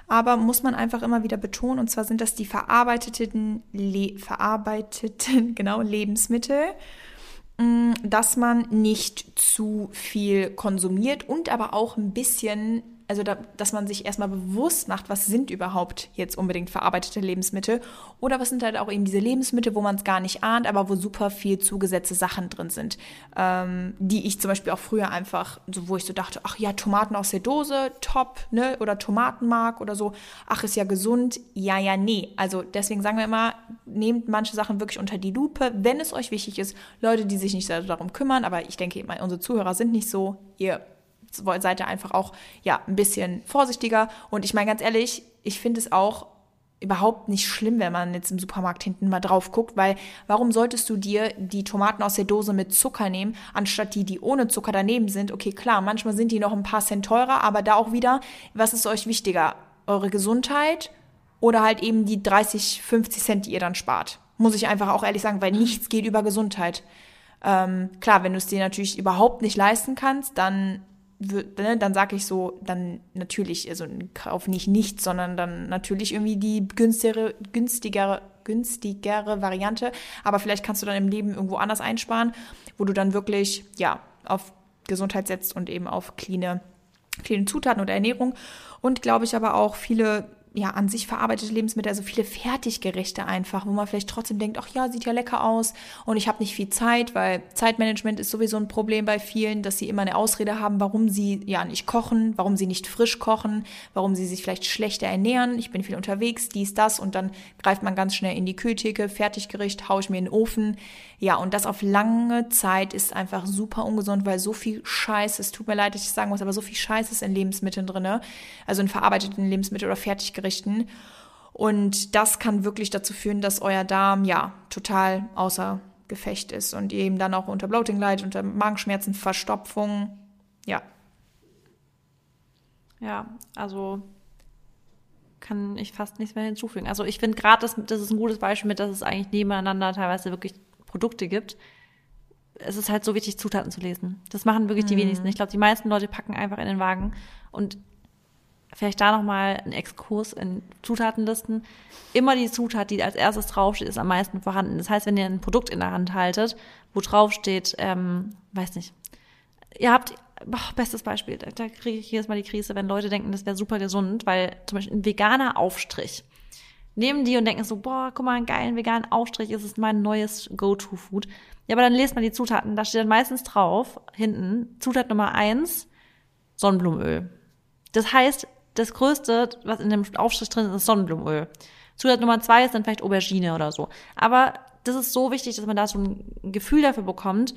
Speaker 1: aber muss man einfach immer wieder betonen, und zwar sind das die verarbeiteten, Le verarbeiteten genau, Lebensmittel, mm, dass man nicht zu viel konsumiert und aber auch ein bisschen also da, dass man sich erstmal bewusst macht, was sind überhaupt jetzt unbedingt verarbeitete Lebensmittel oder was sind halt auch eben diese Lebensmittel, wo man es gar nicht ahnt, aber wo super viel zugesetzte Sachen drin sind, ähm, die ich zum Beispiel auch früher einfach, so wo ich so dachte, ach ja, Tomaten aus der Dose, top, ne, oder Tomatenmark oder so, ach ist ja gesund, ja, ja, nee. Also deswegen sagen wir immer, nehmt manche Sachen wirklich unter die Lupe, wenn es euch wichtig ist. Leute, die sich nicht darum kümmern, aber ich denke, unsere Zuhörer sind nicht so, ihr seid ihr einfach auch ja ein bisschen vorsichtiger. Und ich meine ganz ehrlich, ich finde es auch überhaupt nicht schlimm, wenn man jetzt im Supermarkt hinten mal drauf guckt, weil warum solltest du dir die Tomaten aus der Dose mit Zucker nehmen, anstatt die, die ohne Zucker daneben sind? Okay, klar, manchmal sind die noch ein paar Cent teurer, aber da auch wieder, was ist euch wichtiger? Eure Gesundheit oder halt eben die 30, 50 Cent, die ihr dann spart? Muss ich einfach auch ehrlich sagen, weil nichts geht über Gesundheit. Ähm, klar, wenn du es dir natürlich überhaupt nicht leisten kannst, dann dann sage ich so, dann natürlich, also kauf nicht nichts, sondern dann natürlich irgendwie die günstigere, günstigere, günstigere Variante. Aber vielleicht kannst du dann im Leben irgendwo anders einsparen, wo du dann wirklich, ja, auf Gesundheit setzt und eben auf cleane, cleane Zutaten oder Ernährung. Und glaube ich aber auch viele ja, an sich verarbeitete Lebensmittel, also viele Fertiggerichte einfach, wo man vielleicht trotzdem denkt, ach ja, sieht ja lecker aus und ich habe nicht viel Zeit, weil Zeitmanagement ist sowieso ein Problem bei vielen, dass sie immer eine Ausrede haben, warum sie ja nicht kochen, warum sie nicht frisch kochen, warum sie sich vielleicht schlechter ernähren. Ich bin viel unterwegs, dies, das und dann greift man ganz schnell in die Kühltheke, Fertiggericht, haue ich mir in den Ofen. Ja, und das auf lange Zeit ist einfach super ungesund, weil so viel Scheiß, es tut mir leid, dass ich sagen muss, aber so viel Scheiß ist in Lebensmitteln drinne, also in verarbeiteten Lebensmitteln oder Fertiggerichten. Und das kann wirklich dazu führen, dass euer Darm ja total außer Gefecht ist und ihr eben dann auch unter Bloating leidet, unter Magenschmerzen, Verstopfung. Ja.
Speaker 2: Ja, also kann ich fast nichts mehr hinzufügen. Also ich finde gerade, das, das ist ein gutes Beispiel mit, dass es eigentlich nebeneinander teilweise wirklich Produkte gibt, es ist halt so wichtig, Zutaten zu lesen. Das machen wirklich die mhm. wenigsten. Ich glaube, die meisten Leute packen einfach in den Wagen und vielleicht da nochmal ein Exkurs in Zutatenlisten. Immer die Zutat, die als erstes draufsteht, ist am meisten vorhanden. Das heißt, wenn ihr ein Produkt in der Hand haltet, wo draufsteht, ähm, weiß nicht, ihr habt, boah, bestes Beispiel, da, da kriege ich jedes Mal die Krise, wenn Leute denken, das wäre super gesund, weil zum Beispiel ein veganer Aufstrich nehmen die und denken so, boah, guck mal, einen geilen veganen Aufstrich, ist es mein neues Go-To-Food. Ja, aber dann lest man die Zutaten, da steht dann meistens drauf, hinten, Zutat Nummer eins, Sonnenblumenöl. Das heißt, das Größte, was in dem Aufstrich drin ist, ist Sonnenblumenöl. Zutat Nummer zwei ist dann vielleicht Aubergine oder so. Aber das ist so wichtig, dass man da so ein Gefühl dafür bekommt,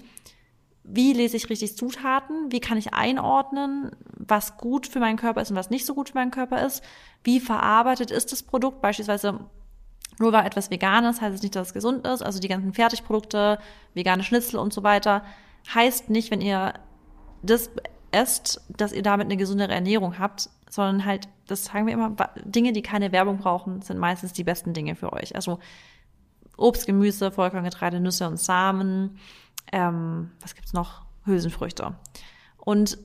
Speaker 2: wie lese ich richtig Zutaten, wie kann ich einordnen, was gut für meinen Körper ist und was nicht so gut für meinen Körper ist, wie verarbeitet ist das Produkt, beispielsweise nur weil etwas vegan ist, heißt es nicht, dass es gesund ist, also die ganzen Fertigprodukte, vegane Schnitzel und so weiter, heißt nicht, wenn ihr das esst, dass ihr damit eine gesundere Ernährung habt, sondern halt, das sagen wir immer, Dinge, die keine Werbung brauchen, sind meistens die besten Dinge für euch. Also Obst, Gemüse, Vollkorngetreide, Nüsse und Samen, ähm, was gibt's noch? Hülsenfrüchte. Und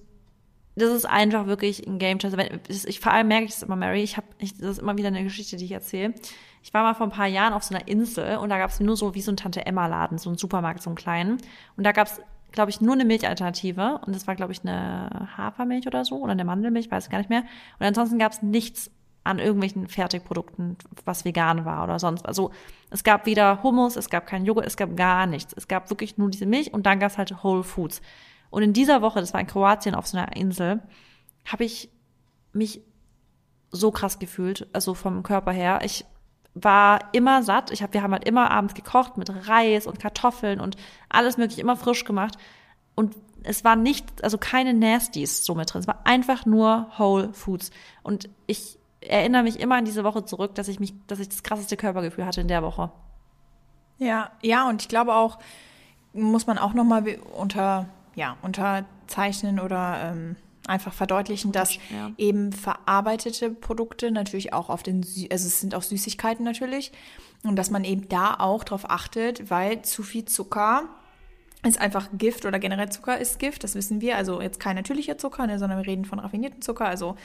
Speaker 2: das ist einfach wirklich ein Game Changer. Ich, vor allem merke ich das immer, Mary. Ich habe, das ist immer wieder eine Geschichte, die ich erzähle. Ich war mal vor ein paar Jahren auf so einer Insel und da gab es nur so wie so ein Tante Emma Laden, so ein Supermarkt, so einen kleinen. Und da gab es, glaube ich, nur eine Milchalternative und das war, glaube ich, eine Hafermilch oder so oder eine Mandelmilch, weiß ich gar nicht mehr. Und ansonsten gab es nichts an irgendwelchen Fertigprodukten, was vegan war oder sonst. Also es gab weder Hummus, es gab keinen Joghurt, es gab gar nichts. Es gab wirklich nur diese Milch und dann gab es halt Whole Foods. Und in dieser Woche, das war in Kroatien auf so einer Insel, habe ich mich so krass gefühlt, also vom Körper her. Ich war immer satt. Ich hab, wir haben halt immer abends gekocht mit Reis und Kartoffeln und alles mögliche, immer frisch gemacht. Und es war nicht, also keine Nasties so mit drin. Es war einfach nur Whole Foods. Und ich erinnere mich immer an diese Woche zurück, dass ich mich, dass ich das krasseste Körpergefühl hatte in der Woche.
Speaker 1: Ja, ja, und ich glaube auch, muss man auch nochmal unter, ja, unterzeichnen oder ähm, einfach verdeutlichen, dass ja. eben verarbeitete Produkte natürlich auch auf den, also es sind auch Süßigkeiten natürlich und dass man eben da auch drauf achtet, weil zu viel Zucker ist einfach Gift oder generell Zucker ist Gift, das wissen wir. Also jetzt kein natürlicher Zucker, ne, sondern wir reden von raffiniertem Zucker, also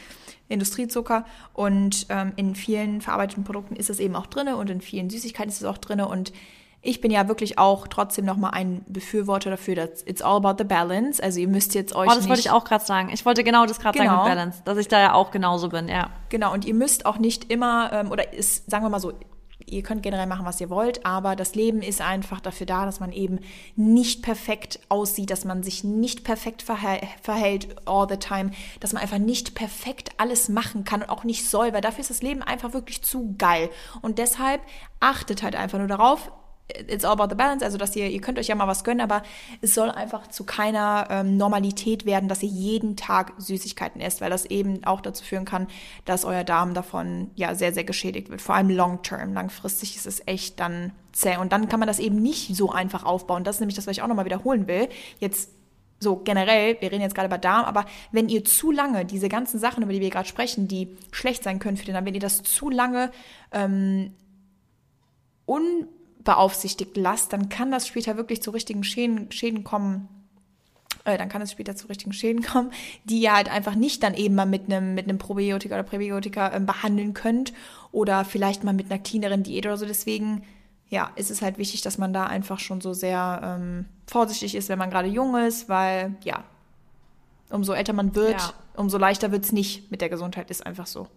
Speaker 1: Industriezucker. Und ähm, in vielen verarbeiteten Produkten ist es eben auch drinne und in vielen Süßigkeiten ist es auch drinne und ich bin ja wirklich auch trotzdem nochmal ein Befürworter dafür, dass it's all about the balance. Also ihr müsst jetzt euch.
Speaker 2: Oh, das wollte ich auch gerade sagen. Ich wollte genau das gerade genau. sagen mit Balance, dass ich da ja auch genauso bin, ja.
Speaker 1: Genau, und ihr müsst auch nicht immer, ähm, oder ist, sagen wir mal so, ihr könnt generell machen, was ihr wollt, aber das Leben ist einfach dafür da, dass man eben nicht perfekt aussieht, dass man sich nicht perfekt verhält all the time, dass man einfach nicht perfekt alles machen kann und auch nicht soll, weil dafür ist das Leben einfach wirklich zu geil. Und deshalb achtet halt einfach nur darauf, it's all about the balance, also dass ihr, ihr könnt euch ja mal was gönnen, aber es soll einfach zu keiner ähm, Normalität werden, dass ihr jeden Tag Süßigkeiten esst, weil das eben auch dazu führen kann, dass euer Darm davon ja sehr, sehr geschädigt wird. Vor allem long term. Langfristig ist es echt dann zäh. Und dann kann man das eben nicht so einfach aufbauen. Das ist nämlich das, was ich auch nochmal wiederholen will. Jetzt so generell, wir reden jetzt gerade über Darm, aber wenn ihr zu lange diese ganzen Sachen, über die wir gerade sprechen, die schlecht sein können für den Darm, wenn ihr das zu lange ähm, un beaufsichtigt lasst, dann kann das später wirklich zu richtigen Schäden, Schäden kommen. Äh, dann kann es später zu richtigen Schäden kommen, die ihr halt einfach nicht dann eben mal mit einem mit einem Probiotika oder Präbiotika äh, behandeln könnt oder vielleicht mal mit einer cleaneren Diät oder so. Deswegen ja, ist es halt wichtig, dass man da einfach schon so sehr ähm, vorsichtig ist, wenn man gerade jung ist, weil ja, umso älter man wird, ja. umso leichter wird es nicht mit der Gesundheit, ist einfach so.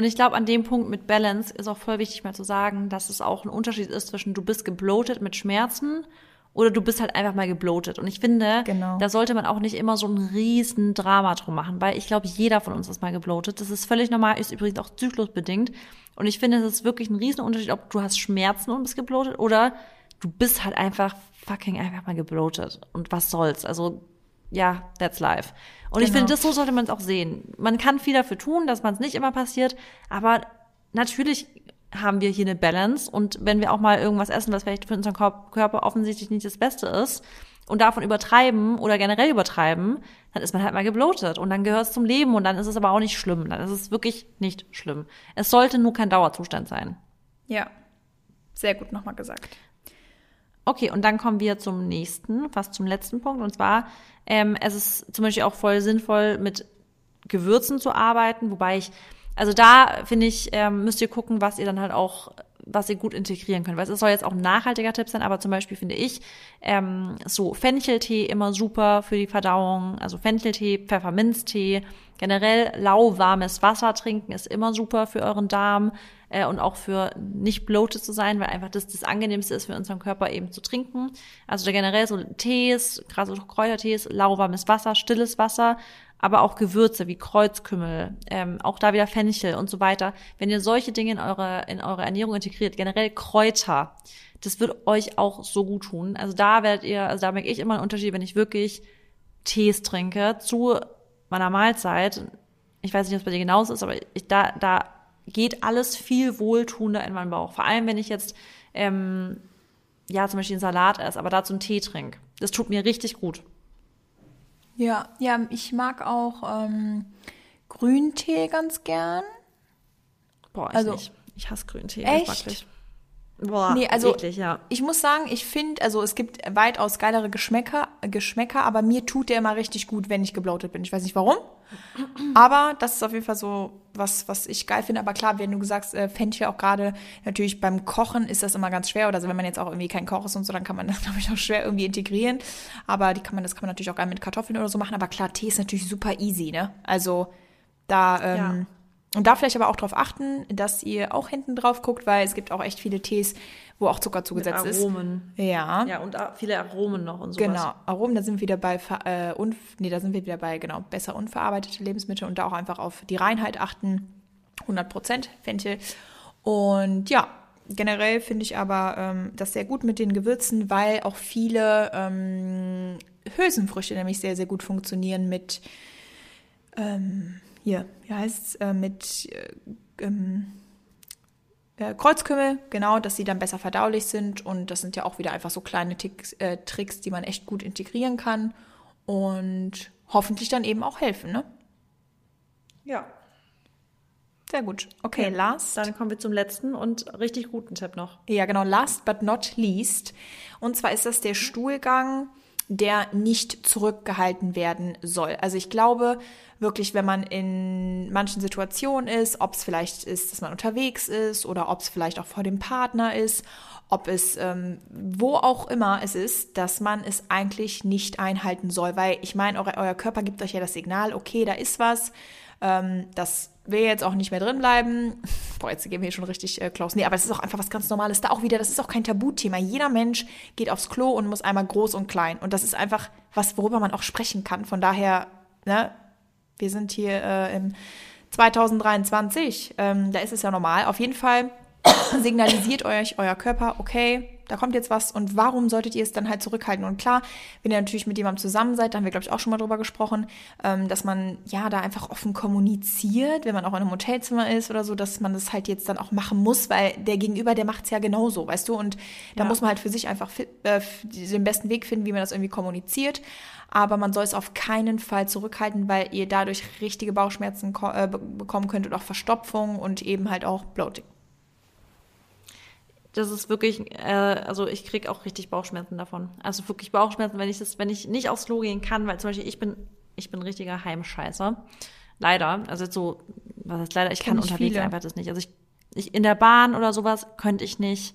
Speaker 2: Und ich glaube, an dem Punkt mit Balance ist auch voll wichtig mal zu sagen, dass es auch ein Unterschied ist zwischen du bist gebloatet mit Schmerzen oder du bist halt einfach mal gebloatet. Und ich finde, genau. da sollte man auch nicht immer so ein riesen Drama drum machen, weil ich glaube, jeder von uns ist mal gebloatet. Das ist völlig normal, ist übrigens auch zyklusbedingt. Und ich finde, es ist wirklich ein riesen Unterschied, ob du hast Schmerzen und bist gebloatet oder du bist halt einfach fucking einfach mal gebloatet. Und was soll's? Also ja, that's life. Und genau. ich finde, das so sollte man es auch sehen. Man kann viel dafür tun, dass man es nicht immer passiert, aber natürlich haben wir hier eine Balance und wenn wir auch mal irgendwas essen, was vielleicht für unseren Körper offensichtlich nicht das Beste ist und davon übertreiben oder generell übertreiben, dann ist man halt mal gebloatet und dann gehört es zum Leben und dann ist es aber auch nicht schlimm. Dann ist es wirklich nicht schlimm. Es sollte nur kein Dauerzustand sein.
Speaker 1: Ja, sehr gut nochmal gesagt.
Speaker 2: Okay, und dann kommen wir zum nächsten, fast zum letzten Punkt. Und zwar, ähm, es ist zum Beispiel auch voll sinnvoll, mit Gewürzen zu arbeiten, wobei ich, also da finde ich, ähm, müsst ihr gucken, was ihr dann halt auch, was ihr gut integrieren könnt. Weil es soll jetzt auch ein nachhaltiger Tipp sein, aber zum Beispiel finde ich ähm, so Fencheltee immer super für die Verdauung, also Fencheltee, Pfefferminztee, generell lauwarmes Wasser trinken ist immer super für euren Darm äh, und auch für nicht bloated zu sein, weil einfach das das angenehmste ist für unseren Körper eben zu trinken. Also generell so Tees, gerade so Kräutertees, lauwarmes Wasser, stilles Wasser, aber auch Gewürze wie Kreuzkümmel, ähm, auch da wieder Fenchel und so weiter. Wenn ihr solche Dinge in eure, in eure Ernährung integriert, generell Kräuter, das wird euch auch so gut tun. Also da werdet ihr, also da merke ich immer einen Unterschied, wenn ich wirklich Tees trinke zu meiner Mahlzeit. Ich weiß nicht, was bei dir genauso ist, aber ich, da, da geht alles viel wohltuender in meinen Bauch. Vor allem, wenn ich jetzt, ähm, ja, zum Beispiel einen Salat esse, aber dazu einen Tee trinke. Das tut mir richtig gut.
Speaker 1: Ja, ja, ich mag auch ähm, Grüntee ganz gern.
Speaker 2: Boah, ich also, nicht. Ich hasse Grüntee.
Speaker 1: Echt? Boah, nee, also eklig, ja. ich muss sagen, ich finde, also es gibt weitaus geilere Geschmäcker, Geschmäcker, aber mir tut der immer richtig gut, wenn ich gebloatet bin. Ich weiß nicht warum, aber das ist auf jeden Fall so was, was ich geil finde. Aber klar, wenn du sagst, äh, Fenchel auch gerade natürlich beim Kochen ist das immer ganz schwer. Oder also wenn man jetzt auch irgendwie kein Koch ist und so, dann kann man das, glaube ich, auch schwer irgendwie integrieren. Aber die kann man, das kann man natürlich auch geil mit Kartoffeln oder so machen. Aber klar, Tee ist natürlich super easy, ne? Also da, ähm, ja und da vielleicht aber auch darauf achten, dass ihr auch hinten drauf guckt, weil es gibt auch echt viele Tees, wo auch Zucker zugesetzt
Speaker 2: Mit Aromen.
Speaker 1: ist. Ja.
Speaker 2: Ja, und viele Aromen noch und sowas.
Speaker 1: Genau, Aromen, da sind wir wieder bei, äh, unf nee, da sind wir wieder bei, genau, besser unverarbeitete Lebensmittel und da auch einfach auf die Reinheit achten. 100% Fenchel. Und ja, generell finde ich aber ähm, das sehr gut mit den Gewürzen, weil auch viele ähm, Hülsenfrüchte nämlich sehr, sehr gut funktionieren mit ähm, hier, wie heißt es, äh, mit äh, ähm, äh, Kreuzkümmel, genau, dass sie dann besser verdaulich sind. Und das sind ja auch wieder einfach so kleine Ticks, äh, Tricks, die man echt gut integrieren kann und hoffentlich dann eben auch helfen, ne?
Speaker 2: Ja.
Speaker 1: Sehr gut. Okay,
Speaker 2: Okay,
Speaker 1: last.
Speaker 2: Dann kommen wir zum letzten und richtig guten Tipp noch.
Speaker 1: Ja, genau, last but not least. Und zwar ist das der Stuhlgang, der nicht zurückgehalten werden soll. Also ich glaube wirklich, wenn man in manchen Situationen ist, ob es vielleicht ist, dass man unterwegs ist oder ob es vielleicht auch vor dem Partner ist, ob es ähm, wo auch immer es ist, dass man es eigentlich nicht einhalten soll. Weil ich meine, euer, euer Körper gibt euch ja das Signal, okay, da ist was, ähm, das will jetzt auch nicht mehr drin bleiben. Boah, jetzt gehen wir hier schon richtig äh, Klaus. Nee, aber es ist auch einfach was ganz Normales. Da auch wieder, das ist auch kein Tabuthema. Jeder Mensch geht aufs Klo und muss einmal groß und klein. Und das ist einfach was, worüber man auch sprechen kann. Von daher, ne, wir sind hier äh, im 2023. Ähm, da ist es ja normal. Auf jeden Fall signalisiert euch euer Körper, okay, da kommt jetzt was und warum solltet ihr es dann halt zurückhalten? Und klar, wenn ihr natürlich mit jemandem zusammen seid, da haben wir, glaube ich, auch schon mal drüber gesprochen, ähm, dass man ja da einfach offen kommuniziert, wenn man auch in einem Hotelzimmer ist oder so, dass man das halt jetzt dann auch machen muss, weil der Gegenüber, der macht es ja genauso, weißt du? Und da
Speaker 2: Ja.
Speaker 1: muss man halt für sich einfach äh, den besten Weg finden, wie man das irgendwie kommuniziert. Aber man soll es auf keinen Fall zurückhalten, weil ihr dadurch richtige Bauchschmerzen äh, be- bekommen könnt und auch Verstopfung und eben halt auch Bloating.
Speaker 2: Das ist wirklich, äh, also ich krieg auch richtig Bauchschmerzen davon. Also wirklich Bauchschmerzen, wenn ich das, wenn ich nicht aufs Klo gehen kann, weil zum Beispiel ich bin, ich bin richtiger Heimscheißer. Leider. Also jetzt so, was heißt leider, ich kann
Speaker 1: ich
Speaker 2: unterwegs
Speaker 1: viele.
Speaker 2: einfach das nicht. Also ich, ich in der Bahn oder sowas könnte ich nicht.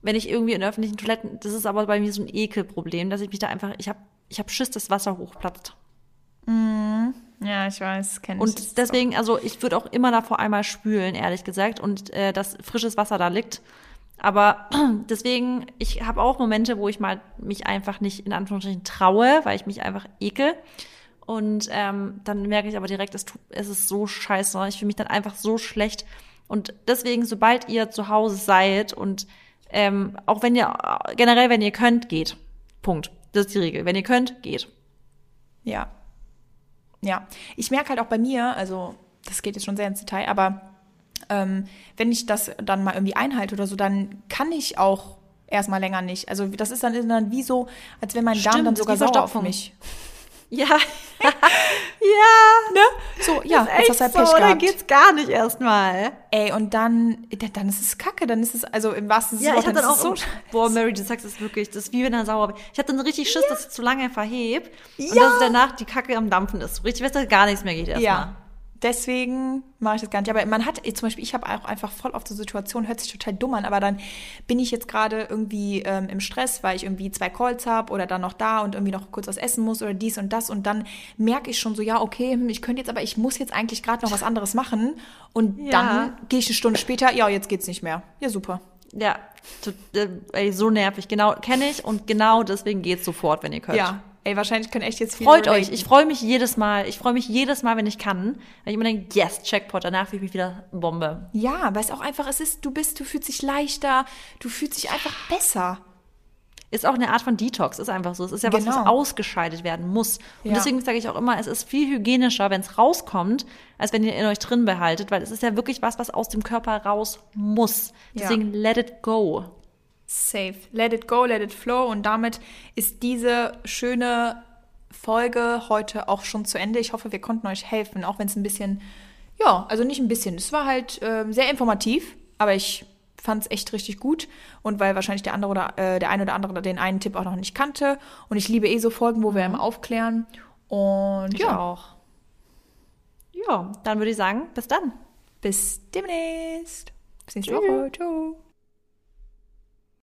Speaker 2: Wenn ich irgendwie in öffentlichen Toiletten, das ist aber bei mir so ein Ekelproblem, dass ich mich da einfach, ich habe ich hab Schiss, dass Wasser hochplatzt.
Speaker 1: Ja, ich weiß, kenne
Speaker 2: Und deswegen, also ich würde auch immer davor einmal spülen, ehrlich gesagt, und äh, dass frisches Wasser da liegt. Aber deswegen, ich habe auch Momente, wo ich mal mich einfach nicht in Anführungsstrichen traue, weil ich mich einfach ekel. Und ähm, dann merke ich aber direkt, es, tut, es ist so scheiße. Ich fühle mich dann einfach so schlecht. Und deswegen, sobald ihr zu Hause seid und ähm, auch wenn ihr, generell, wenn ihr könnt, geht. Punkt. Das ist die Regel. Wenn ihr könnt, geht.
Speaker 1: Ja. Ja. Ich merke halt auch bei mir, also das geht jetzt schon sehr ins Detail, aber ähm, wenn ich das dann mal irgendwie einhalte oder so, dann kann ich auch erstmal länger nicht. Also das ist dann, dann wie so, als wenn mein Darm
Speaker 2: Stimmt,
Speaker 1: dann
Speaker 2: das ist
Speaker 1: sogar sauer auf mich.
Speaker 2: Ja,
Speaker 1: So, ja,
Speaker 2: echt
Speaker 1: jetzt hast du halt
Speaker 2: so,
Speaker 1: Pech
Speaker 2: dann
Speaker 1: gehabt.
Speaker 2: geht's gar nicht erstmal.
Speaker 1: Ey, und dann, dann ist es kacke, dann ist es, also im wahrsten Sinne
Speaker 2: Ja,
Speaker 1: des
Speaker 2: ich hatte
Speaker 1: Wortes,
Speaker 2: dann
Speaker 1: ist
Speaker 2: auch,
Speaker 1: so
Speaker 2: boah, Mary, du sagst es wirklich, das ist wie wenn er sauer bin. Ich hatte dann richtig Schiss, dass es zu lange verhebt und
Speaker 1: Ja.
Speaker 2: dass danach die Kacke am Dampfen ist. Richtig, dass da gar nichts mehr geht erstmal.
Speaker 1: Ja. Deswegen mache ich das gar nicht. Aber man hat, zum Beispiel, ich habe auch einfach voll oft so Situationen, hört sich total dumm an, aber dann bin ich jetzt gerade irgendwie ähm, im Stress, weil ich irgendwie zwei Calls habe oder dann noch da und irgendwie noch kurz was essen muss oder dies und das und dann merke ich schon so, ja, okay, hm, ich könnte jetzt, aber ich muss jetzt eigentlich gerade noch was anderes machen und
Speaker 2: Ja.
Speaker 1: dann gehe ich eine Stunde später, ja, jetzt geht's nicht mehr. Ja, super.
Speaker 2: Ja, to- äh, so nervig. Genau, kenne ich und genau deswegen geht's sofort, wenn ihr könnt.
Speaker 1: Ja. Ey, wahrscheinlich können echt jetzt viele
Speaker 2: Freut euch.
Speaker 1: relaten.
Speaker 2: Ich freue mich jedes Mal. Ich freue mich jedes Mal, wenn ich kann. Weil ich immer denke, yes, Checkpot. Danach fühle ich mich wieder Bombe.
Speaker 1: Ja, weil es auch einfach, es ist, du bist, du fühlst dich leichter, du fühlst dich einfach besser.
Speaker 2: Ist auch eine Art von Detox, ist einfach so. Es ist ja was, was
Speaker 1: Genau.
Speaker 2: ausgescheidet werden muss. Und
Speaker 1: Ja.
Speaker 2: deswegen sage ich auch immer, es ist viel hygienischer, wenn es rauskommt, als wenn ihr in euch drin behaltet, weil es ist ja wirklich was, was aus dem Körper raus muss.
Speaker 1: Ja.
Speaker 2: Deswegen let it go.
Speaker 1: Safe. Let it go, let it flow. Und damit ist diese schöne Folge heute auch schon zu Ende. Ich hoffe, wir konnten euch helfen, auch wenn es ein bisschen, ja, also nicht ein bisschen. Es war halt ähm, sehr informativ, aber ich fand es echt richtig gut. Und weil wahrscheinlich der andere oder äh, der eine oder andere den einen Tipp auch noch nicht kannte. Und ich liebe eh so Folgen, wo wir immer aufklären. Und
Speaker 2: Ich
Speaker 1: ja,
Speaker 2: auch. Ja, dann würde ich sagen, bis dann.
Speaker 1: bis demnächst. Bis nächste Woche. Ciao.